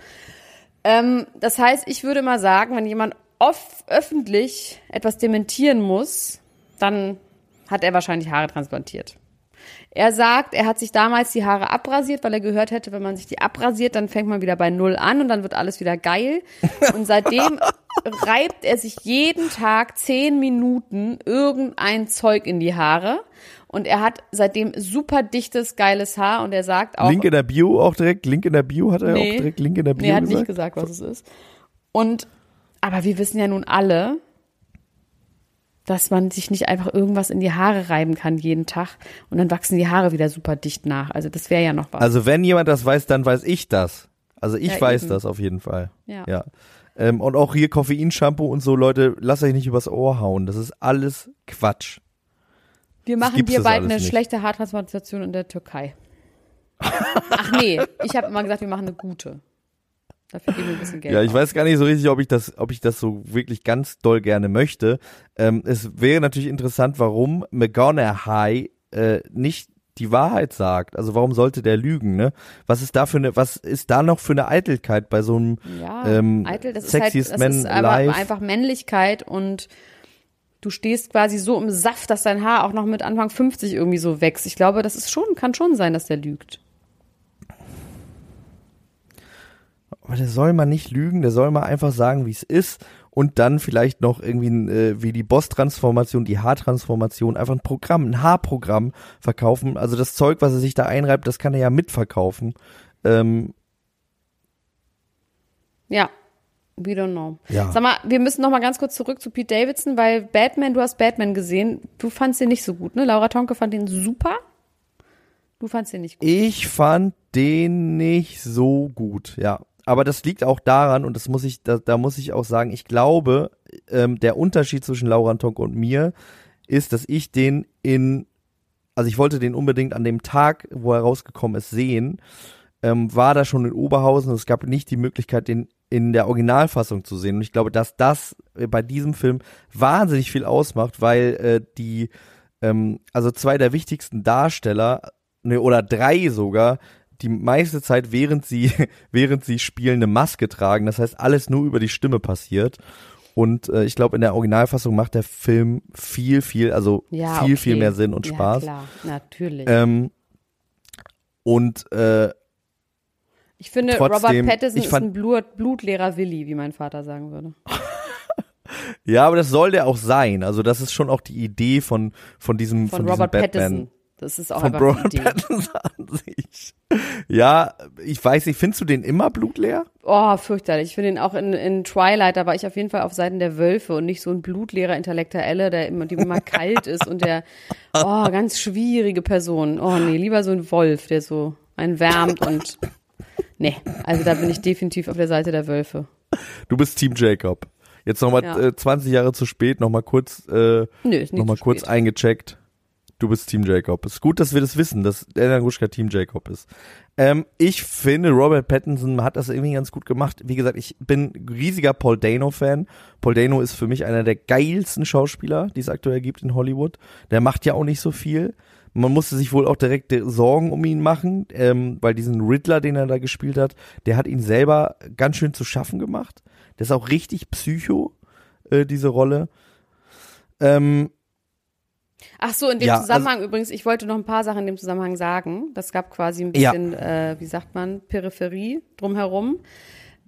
Ähm, das heißt, ich würde mal sagen, wenn jemand off öffentlich etwas dementieren muss, dann hat er wahrscheinlich Haare transplantiert. Er sagt, er hat sich damals die Haare abrasiert, weil er gehört hätte, wenn man sich die abrasiert, dann fängt man wieder bei Null an und dann wird alles wieder geil. Und seitdem <laughs> reibt er sich jeden Tag zehn Minuten irgendein Zeug in die Haare. Und er hat seitdem super dichtes, geiles Haar und er sagt auch. Link in der Bio auch direkt? Link in der Bio hat er Nee. auch direkt Link in der Bio Nee, er hat gesagt? nicht gesagt, was es ist. Und, aber wir wissen ja nun alle, dass man sich nicht einfach irgendwas in die Haare reiben kann jeden Tag und dann wachsen die Haare wieder super dicht nach. Also das wäre ja noch was. Also wenn jemand das weiß, dann weiß ich das. Also ich Ja, weiß eben. das auf jeden Fall. Ja. ja. Ähm, und auch hier Koffeinshampoo und so, Leute, lasst euch nicht übers Ohr hauen. Das ist alles Quatsch. wir machen dir bald eine nicht. schlechte Haartransplantation in der Türkei. Ach nee, ich habe immer gesagt, wir machen eine gute. Dafür geben wir ein bisschen Geld. Ja, ich aus. weiß gar nicht so richtig, ob ich das, ob ich das so wirklich ganz doll gerne möchte. Ähm, es wäre natürlich interessant, warum McGonaghy äh, nicht die Wahrheit sagt. Also warum sollte der lügen, ne? Was ist da für eine, was ist da noch für eine Eitelkeit bei so einem Ja, ähm, eitel, das ist halt, Sexiest das Man ist aber Alive? einfach Männlichkeit und du stehst quasi so im Saft, dass dein Haar auch noch mit Anfang 50 irgendwie so wächst. Ich glaube, das ist schon, kann schon sein, dass der lügt. Aber der soll mal nicht lügen, der soll mal einfach sagen, wie es ist und dann vielleicht noch irgendwie äh, wie die Boss-Transformation, die Haartransformation, einfach ein Programm, ein Haarprogramm verkaufen. Also das Zeug, was er sich da einreibt, das kann er ja mitverkaufen. Ähm, Ja. We don't know. Ja. Sag mal, wir müssen noch mal ganz kurz zurück zu Pete Davidson, weil Batman, du hast Batman gesehen. Du fandst den nicht so gut, ne? Laura Tonke fand den super. Du fandst den nicht gut. ich fand den nicht so gut, ja. Aber das liegt auch daran, und das muss ich, da, da muss ich auch sagen, ich glaube, ähm, der Unterschied zwischen Laura Tonke und mir ist, dass ich den in, also ich wollte den unbedingt an dem Tag, wo er rausgekommen ist, sehen, ähm, war da schon in Oberhausen und es gab nicht die Möglichkeit, den in der Originalfassung zu sehen. Und ich glaube, dass das äh, bei diesem Film wahnsinnig viel ausmacht, weil äh, die, ähm, also zwei der wichtigsten Darsteller, ne, oder drei sogar, die meiste Zeit, während sie, <laughs> während sie spielen, eine Maske tragen. Das heißt, alles nur über die Stimme passiert. Und äh, ich glaube, in der Originalfassung macht der Film viel, viel, also Ja, viel, okay. viel mehr Sinn und ja, Spaß. klar, natürlich. Ähm, und äh, ich finde, trotzdem, Robert Pattinson ist ein Blut, blutleerer Willi, wie mein Vater sagen würde. <laughs> ja, aber das soll der auch sein. Also das ist schon auch die Idee von, von diesem, Von, von, diesem Robert Batman. Pattinson. Das ist auch Von einfach die <laughs> Idee. An sich. Ja, ich weiß nicht, findest du den immer blutleer? Oh, fürchterlich. Ich finde ihn auch in, in Twilight, da war ich auf jeden Fall auf Seiten der Wölfe und nicht so ein blutleerer Intellektuelle, der immer, die immer kalt ist und der, <laughs> oh, ganz schwierige Person. Oh nee, lieber so ein Wolf, der so einen wärmt und, <laughs> nee, also da bin ich definitiv auf der Seite der Wölfe. Du bist Team Jacob. Jetzt nochmal Ja. äh, 20 Jahre zu spät, nochmal kurz, äh, Nö, noch mal kurz spät. eingecheckt. Du bist Team Jacob. Ist gut, dass wir das wissen, dass Elena Gruschka Team Jacob ist. Ähm, ich finde, Robert Pattinson hat das irgendwie ganz gut gemacht. Wie gesagt, ich bin riesiger Paul Dano-Fan. Paul Dano ist für mich einer der geilsten Schauspieler, die es aktuell gibt in Hollywood. Der macht ja auch nicht so viel. Man musste sich wohl auch direkt Sorgen um ihn machen, ähm, weil diesen Riddler, den er da gespielt hat, der hat ihn selber ganz schön zu schaffen gemacht. Der ist auch richtig psycho, äh, diese Rolle. Ähm, Ach so, in dem Ja, also Zusammenhang übrigens, ich wollte noch ein paar Sachen in dem Zusammenhang sagen. Das gab quasi ein bisschen, äh, wie sagt man, Peripherie drumherum.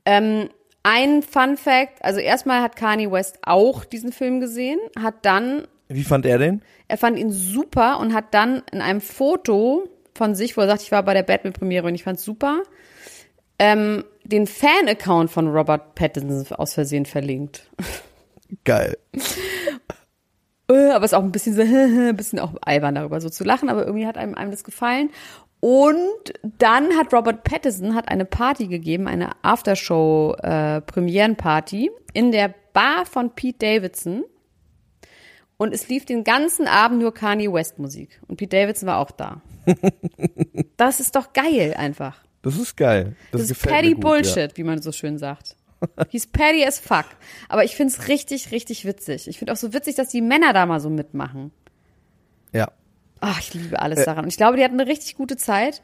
Ähm, ein Fun Fact, also erstmal hat Kanye West auch diesen Film gesehen, hat dann, wie fand er den? er fand ihn super und hat dann in einem Foto von sich, wo er sagt, ich war bei der Batman-Premiere und ich fand's super, ähm, den Fan-Account von Robert Pattinson aus Versehen verlinkt. Geil. Äh, aber es ist auch ein bisschen so, <laughs> ein bisschen auch albern darüber so zu lachen, aber irgendwie hat einem, einem das gefallen. Und dann hat Robert Pattinson hat eine Party gegeben, eine Aftershow äh, Premierenparty in der Bar von Pete Davidson. Und es lief den ganzen Abend nur Kanye West Musik. Und Pete Davidson war auch da. <laughs> das ist doch geil einfach. Das ist geil. Das, Das, ist gut, Bullshit, wie man so schön sagt. He's petty as fuck. Aber ich find's richtig, richtig witzig. Ich find auch so witzig, dass die Männer da mal so mitmachen. Ja. Ach, ich liebe Äh. alles daran. Und ich glaube, die hatten eine richtig gute Zeit,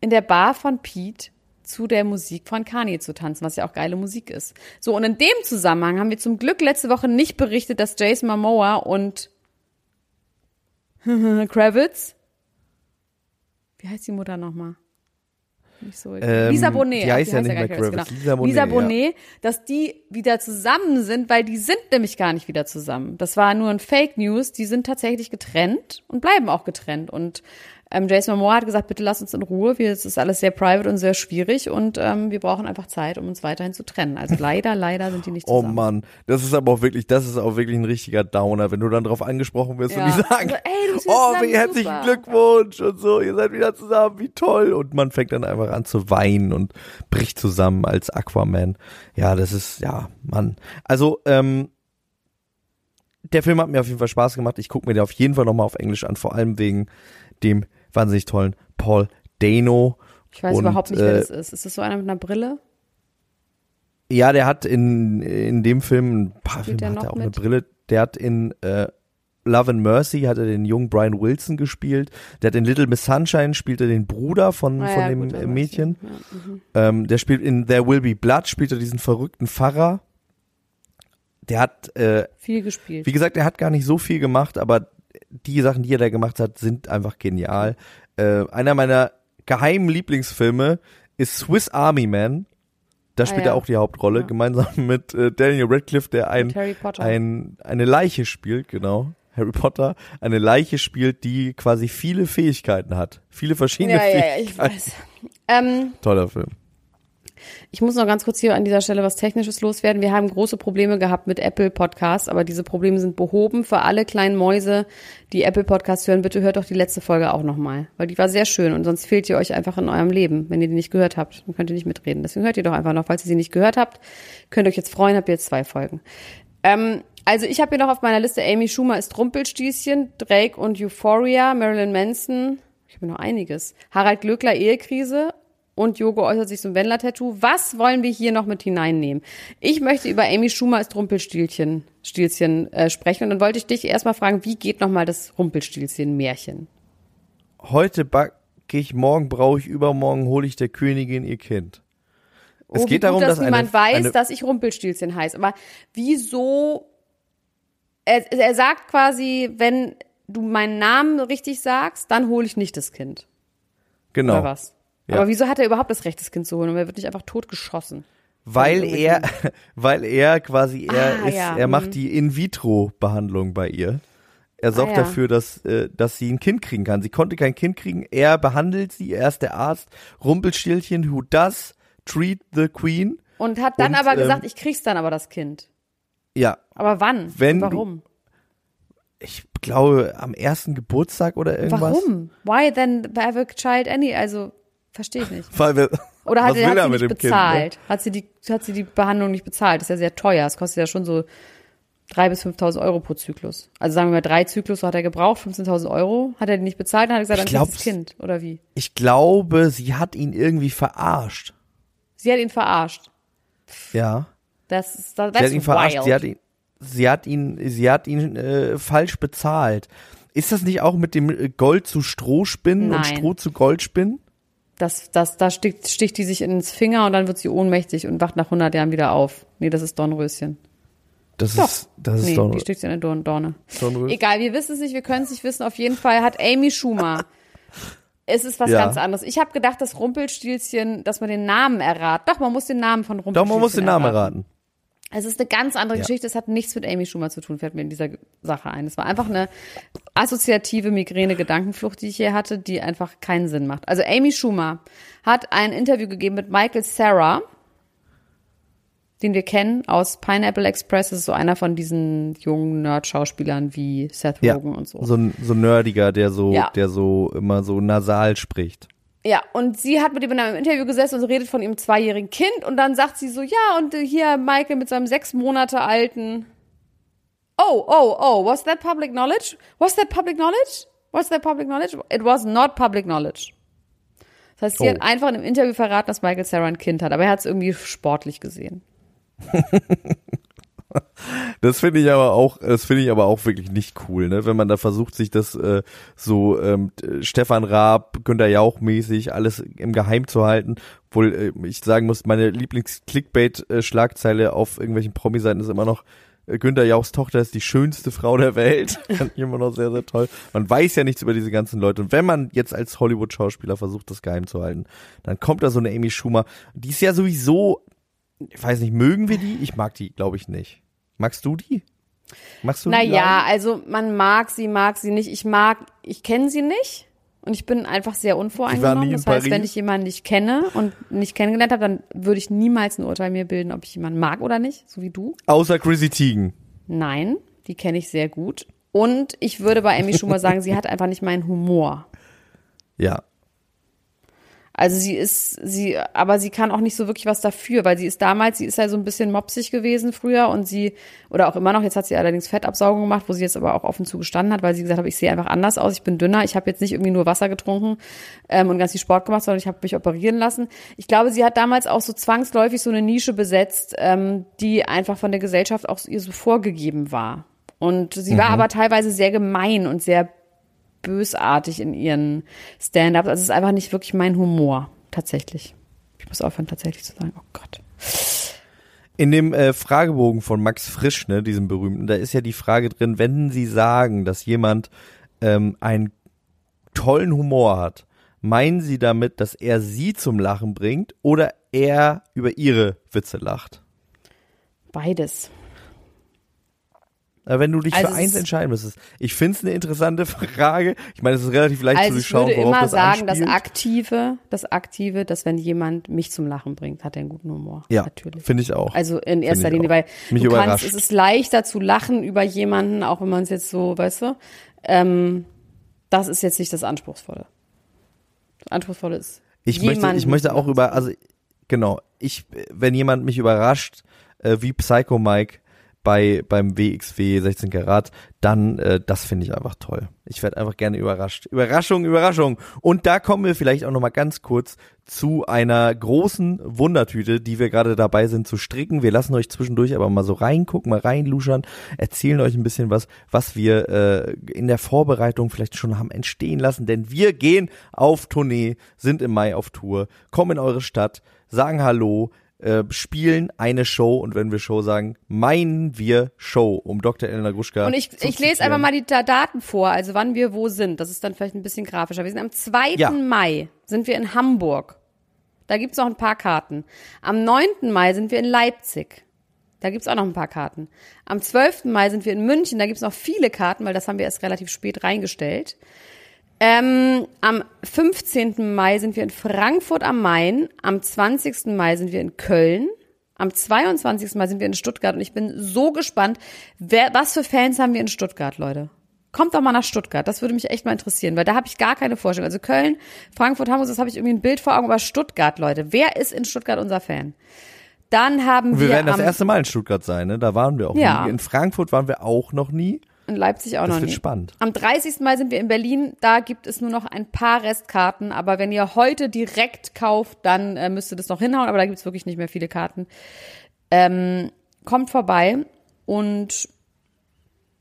in der Bar von Pete zu der Musik von Kanye zu tanzen, was ja auch geile Musik ist. So, und in dem Zusammenhang haben wir zum Glück letzte Woche nicht berichtet, dass Jason Momoa und <laughs> Kravitz, wie heißt die Mutter nochmal? Nicht so. Ähm, Lisa Bonet. die heißt ja nicht Kravitz, Kravitz. genau. Lisa Bonet, Lisa ja. Bonet, dass die wieder zusammen sind, weil die sind nämlich gar nicht wieder zusammen. Das war nur ein Fake News. Die sind tatsächlich getrennt und bleiben auch getrennt. Und ähm, Jason Momoa hat gesagt, bitte lass uns in Ruhe. Wir, es ist alles sehr private und sehr schwierig und ähm, wir brauchen einfach Zeit, um uns weiterhin zu trennen. Also <laughs> leider, leider sind die nicht Oh zusammen. Mann, das ist aber auch wirklich, das ist auch wirklich ein richtiger Downer, wenn du dann drauf angesprochen wirst Ja. und die sagen, Also, ey, oh, wie herzlichen. Glückwunsch und so, ihr seid wieder zusammen, wie toll. Und man fängt dann einfach an zu weinen und bricht zusammen als Aquaman. Ja, das ist, ja, Mann. Also, ähm, der Film hat mir auf jeden Fall Spaß gemacht. Ich gucke mir den auf jeden Fall nochmal auf Englisch an, vor allem wegen dem wahnsinnig tollen Paul Dano. Ich weiß Und, überhaupt nicht, wer äh, das ist. Ist das so einer mit einer Brille? Ja, der hat in, in dem Film, ein paar Filme hat er auch eine mit? Brille, der hat in äh, Love and Mercy hat er den jungen Brian Wilson gespielt, der hat in Little Miss Sunshine spielt er den Bruder von, Ah von ja, dem gut, Mädchen. Ja, mhm. Ähm, der spielt in There Will Be Blood, spielt er diesen verrückten Pfarrer. Der hat, äh, Viel gespielt. wie gesagt, er hat gar nicht so viel gemacht, aber die Sachen, die er da gemacht hat, sind einfach genial. Äh, einer meiner geheimen Lieblingsfilme ist Swiss Army Man. Da spielt ja. er auch die Hauptrolle, Ja. gemeinsam mit äh, Daniel Radcliffe, der ein, ein, eine Leiche spielt, genau. Harry Potter, eine Leiche spielt, die quasi viele Fähigkeiten hat. Viele verschiedene ja, ja, ja, Fähigkeiten. ich weiß. Ähm, Toller Film. Ich muss noch ganz kurz hier an dieser Stelle was Technisches loswerden. Wir haben große Probleme gehabt mit Apple Podcasts, aber diese Probleme sind behoben. Für alle kleinen Mäuse, die Apple Podcasts hören, bitte hört doch die letzte Folge auch nochmal, weil die war sehr schön und sonst fehlt ihr euch einfach in eurem Leben. Wenn ihr die nicht gehört habt, dann könnt ihr nicht mitreden. Deswegen hört ihr doch einfach noch. Falls ihr sie nicht gehört habt, könnt ihr euch jetzt freuen, habt ihr jetzt zwei Folgen. Ähm, also ich habe hier noch auf meiner Liste Amy Schumer ist Rumpelstilzchen, Drake und Euphoria, Marilyn Manson, ich habe noch einiges. Harald Glöckler Ehekrise und Jogo äußert sich zum Wendler-Tattoo. Was wollen wir hier noch mit hineinnehmen? Ich möchte über Amy Schumer ist Rumpelstilzchen Stilzchen, äh, sprechen und dann wollte ich dich erstmal fragen, wie geht nochmal das Rumpelstilzchen-Märchen? Heute backe ich, morgen brauche ich, übermorgen hole ich der Königin ihr Kind. Es oh, geht wie darum, gut, dass, dass niemand eine, weiß, eine, dass ich Rumpelstilzchen heiße. Aber wieso? Er, er sagt quasi, wenn du meinen Namen richtig sagst, dann hole ich nicht das Kind. genau, Oder was? Ja. Aber wieso hat er überhaupt das Recht, das Kind zu holen? Und er wird nicht einfach totgeschossen. weil er, <laughs> weil er quasi, er Ah, ist, ja, er mhm. macht die In-vitro-Behandlung bei ihr. Er sorgt Ah, ja. dafür, dass, äh, dass sie ein Kind kriegen kann. Sie konnte kein Kind kriegen. Er behandelt sie. Er ist der Arzt. Rumpelstilzchen, who does treat the queen. Und hat dann Und, aber ähm, gesagt, ich krieg's dann aber das Kind. Ja, Aber wann? Wenn Und du- warum? ich glaube am ersten Geburtstag oder irgendwas. Warum? Why then have a child any? Also, verstehe ich nicht. Weil wir, Oder hat, was er- hat sie nicht bezahlt? Kind? Hat sie die, hat sie die Behandlung nicht bezahlt? Das ist ja sehr teuer. Das kostet ja schon so Drei bis 5.000 Euro pro Zyklus. Also sagen wir mal, drei Zyklus hat er gebraucht, 15.000 Euro. Hat er die nicht bezahlt, dann hat er gesagt, Ich dann du das Kind. Oder wie? Ich glaube, sie hat ihn irgendwie verarscht. Sie hat ihn verarscht. Ja. Das ist, das Sie hat ihn ist verarscht. Sie hat ihn, sie hat ihn, sie hat ihn äh, falsch bezahlt. Ist das nicht auch mit dem äh, Gold zu Stroh spinnen und Nein. Stroh zu Gold spinnen? Das, das, da sticht, sticht die sich ins Finger und dann wird sie ohnmächtig und wacht nach 100 Jahren wieder auf. Nee, das ist Dornröschen. Das Doch. ist, das ist nee, doch. die sticht sie in eine Dorn Dorne. Dornröschen. Egal, wir wissen es nicht, wir können es nicht wissen. Auf jeden Fall hat Amy Schumer. <laughs> Es ist was Ja. ganz anderes. Ich habe gedacht, dass Rumpelstilzchen, dass man den Namen erraten. Doch, man muss den Namen von Doch, Rumpelstilzchen man muss den Namen erraten. Es ist eine ganz andere Ja. Geschichte. Es hat nichts mit Amy Schumer zu tun, fällt mir in dieser Sache ein. Es war einfach eine assoziative Migräne-Gedankenflucht, die ich hier hatte, die einfach keinen Sinn macht. Also Amy Schumer hat ein Interview gegeben mit Michael Sarah, den wir kennen aus Pineapple Express. Das ist so einer von diesen jungen Nerd-Schauspielern wie Seth Ja. Rogen und so. So ein, so nerdiger, der so, Ja. der so immer so nasal spricht. Ja, und sie hat mit ihm in einem Interview gesessen und redet von ihrem zweijährigen Kind und dann sagt sie so, ja, und äh, hier Michael mit seinem sechs Monate alten. Oh, oh, oh, was that public knowledge? Was that public knowledge? Was that public knowledge? It was not public knowledge. Das heißt, sie Oh. hat einfach in einem Interview verraten, dass Michael Sarah ein Kind hat, aber er hat es irgendwie sportlich gesehen. <laughs> <laughs> Das finde ich aber auch, das finde ich aber auch wirklich nicht cool, ne? Wenn man da versucht, sich das äh, so ähm, t- Stefan Raab, Günter Jauch mäßig alles im Geheim zu halten. Obwohl äh, ich sagen muss, meine Lieblings-Clickbait-Schlagzeile auf irgendwelchen Promi-Seiten ist immer noch äh, Günter Jauchs Tochter ist die schönste Frau der Welt. <laughs> Fand ich immer noch sehr, sehr toll. Man weiß ja nichts über diese ganzen Leute. Und wenn man jetzt als Hollywood-Schauspieler versucht, das geheim zu halten, dann kommt da so eine Amy Schumer. Die ist ja sowieso, ich weiß nicht, mögen wir die? Ich mag die, glaube ich, nicht. Magst du die? Magst du die? Naja, also man mag sie, mag sie nicht. Ich mag, ich kenne sie nicht und ich bin einfach sehr unvoreingenommen. Das heißt, wenn Paris? ich jemanden nicht kenne und nicht kennengelernt habe, dann würde ich niemals ein Urteil mir bilden, ob ich jemanden mag oder nicht, so wie du. Außer Chrissy Teigen. Nein, die kenne ich sehr gut. Und ich würde bei Amy Schumer sagen, sie hat einfach nicht meinen Humor. Ja. Also sie ist, sie, aber sie kann auch nicht so wirklich was dafür, weil sie ist damals, sie ist ja so ein bisschen mopsig gewesen früher und sie, oder auch immer noch, jetzt hat sie allerdings Fettabsaugung gemacht, wo sie jetzt aber auch offen zugestanden hat, weil sie gesagt hat, ich sehe einfach anders aus, ich bin dünner, ich habe jetzt nicht irgendwie nur Wasser getrunken ähm, und ganz viel Sport gemacht, sondern ich habe mich operieren lassen. Ich glaube, sie hat damals auch so zwangsläufig so eine Nische besetzt, ähm, die einfach von der Gesellschaft auch ihr so vorgegeben war. Und sie war aber teilweise sehr gemein und sehr bösartig in ihren Stand-ups. Also es ist einfach nicht wirklich mein Humor, tatsächlich. Ich muss aufhören, tatsächlich zu sagen, oh Gott. In dem äh, Fragebogen von Max Frisch, ne, diesem berühmten, da ist ja die Frage drin, wenn Sie sagen, dass jemand ähm, einen tollen Humor hat, meinen Sie damit, dass er Sie zum Lachen bringt oder er über Ihre Witze lacht? Beides. Äh, Wenn du dich Also für eins entscheiden müsstest. Ich finde es eine interessante <laughs> Frage. Ich meine, es ist relativ leicht zu Also ich durchschauen, würde worauf immer das sagen, das anspielt. Aktive, das Aktive, dass wenn jemand mich zum Lachen bringt, hat er einen guten Humor. Ja, natürlich. finde ich auch. Also in erster ich Linie, auch. weil Mich du überrascht. kannst, es ist leichter zu lachen über jemanden, auch wenn man es jetzt so, weißt du, ähm, das ist jetzt nicht das Anspruchsvolle. Das Anspruchsvolle ist, Ich möchte, ich möchte auch über, also genau, ich, wenn jemand mich überrascht, äh, wie Psycho Mike bei beim WXW 16 Karat, dann äh, das finde ich einfach toll. Ich werde einfach gerne überrascht. Überraschung, Überraschung. Und da kommen wir vielleicht auch noch mal ganz kurz zu einer großen Wundertüte, die wir gerade dabei sind zu stricken. Wir lassen euch zwischendurch aber mal so reingucken, mal reinluschern, erzählen euch ein bisschen was, was wir äh, in der Vorbereitung vielleicht schon haben entstehen lassen, denn wir gehen auf Tournee, sind im Mai auf Tour, kommen in eure Stadt, sagen Hallo, äh, spielen eine Show und wenn wir Show sagen, meinen wir Show, um Dr. Elena Gruschka Und ich, ich lese einfach mal die Da- Daten vor, also wann wir wo sind. Das ist dann vielleicht ein bisschen grafischer. Wir sind am 2. Ja. Mai, sind wir in Hamburg. Da gibt's noch ein paar Karten. Am 9. Mai sind wir in Leipzig. Da gibt's auch noch ein paar Karten. Am 12. Mai sind wir in München. Da gibt's noch viele Karten, weil das haben wir erst relativ spät reingestellt. Ähm, am 15. Mai sind wir in Frankfurt am Main. Am 20. Mai sind wir in Köln. Am 22. Mai sind wir in Stuttgart. Und ich bin so gespannt, wer, was für Fans haben wir in Stuttgart, Leute? Kommt doch mal nach Stuttgart. Das würde mich echt mal interessieren, weil da habe ich gar keine Vorstellung. Also Köln, Frankfurt, Hamburg, das habe ich irgendwie ein Bild vor Augen. Aber Stuttgart, Leute. Wer ist in Stuttgart unser Fan? Dann haben wir, wir werden das erste Mal in Stuttgart sein, ne? Da waren wir auch Ja. nie. In Frankfurt waren wir auch noch nie. In Leipzig auch Das noch wird nie. spannend. Am 30. Mai sind wir in Berlin. Da gibt es nur noch ein paar Restkarten. Aber wenn ihr heute direkt kauft, dann äh, müsste das noch hinhauen. Aber da gibt es wirklich nicht mehr viele Karten. Ähm, kommt vorbei. Und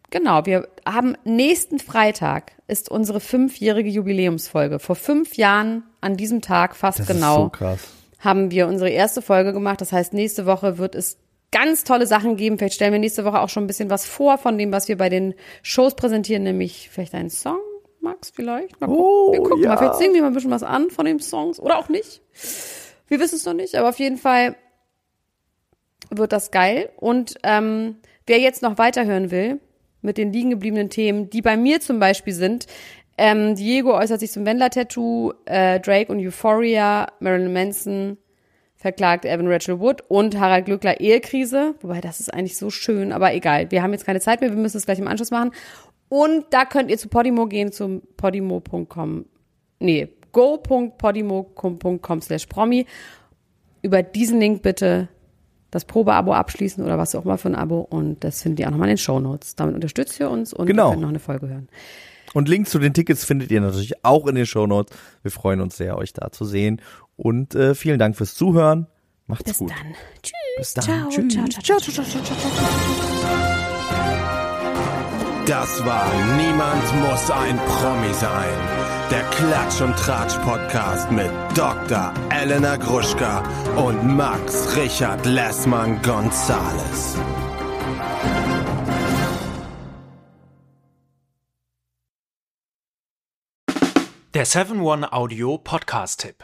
genau, wir haben nächsten Freitag ist unsere fünfjährige Jubiläumsfolge. Vor fünf Jahren an diesem Tag fast Das genau ist so krass. haben wir unsere erste Folge gemacht. Das heißt, nächste Woche wird es ganz tolle Sachen geben. Vielleicht stellen wir nächste Woche auch schon ein bisschen was vor von dem, was wir bei den Shows präsentieren, nämlich vielleicht einen Song, Max, vielleicht. Mal gucken. Oh, wir gucken ja. mal, vielleicht singen wir mal ein bisschen was an von den Songs oder auch nicht. Wir wissen es noch nicht, aber auf jeden Fall wird das geil. Und ähm, wer jetzt noch weiterhören will, mit den liegen gebliebenen Themen, die bei mir zum Beispiel sind, ähm, Diego äußert sich zum Wendler-Tattoo, äh, Drake und Euphoria, Marilyn Manson verklagt Evan Rachel Wood und Harald Glückler Ehekrise. Wobei, das ist eigentlich so schön, aber egal. Wir haben jetzt keine Zeit mehr, wir müssen es gleich im Anschluss machen. Und da könnt ihr zu Podimo gehen, zum podimo.com, nee, go.podimo.com slash promi. Über diesen Link bitte das Probeabo abschließen oder was auch immer für ein Abo und das findet ihr auch nochmal in den Shownotes. Damit unterstützt ihr uns und Genau. könnt noch eine Folge hören. Und Links zu den Tickets findet ihr natürlich auch in den Shownotes. Wir freuen uns sehr, euch da zu sehen. Und äh, vielen Dank fürs Zuhören. Macht's Bis gut. dann. Tschüss. Bis dann. Ciao, Tschüss. ciao, ciao, ciao, ciao, ciao, ciao, ciao. Das war Niemand muss ein Promi sein. Der Klatsch und Tratsch Podcast mit Dr. Elena Gruschka und Max Richard Lessmann Gonzales. Der 7-One-Audio-Podcast-Tipp.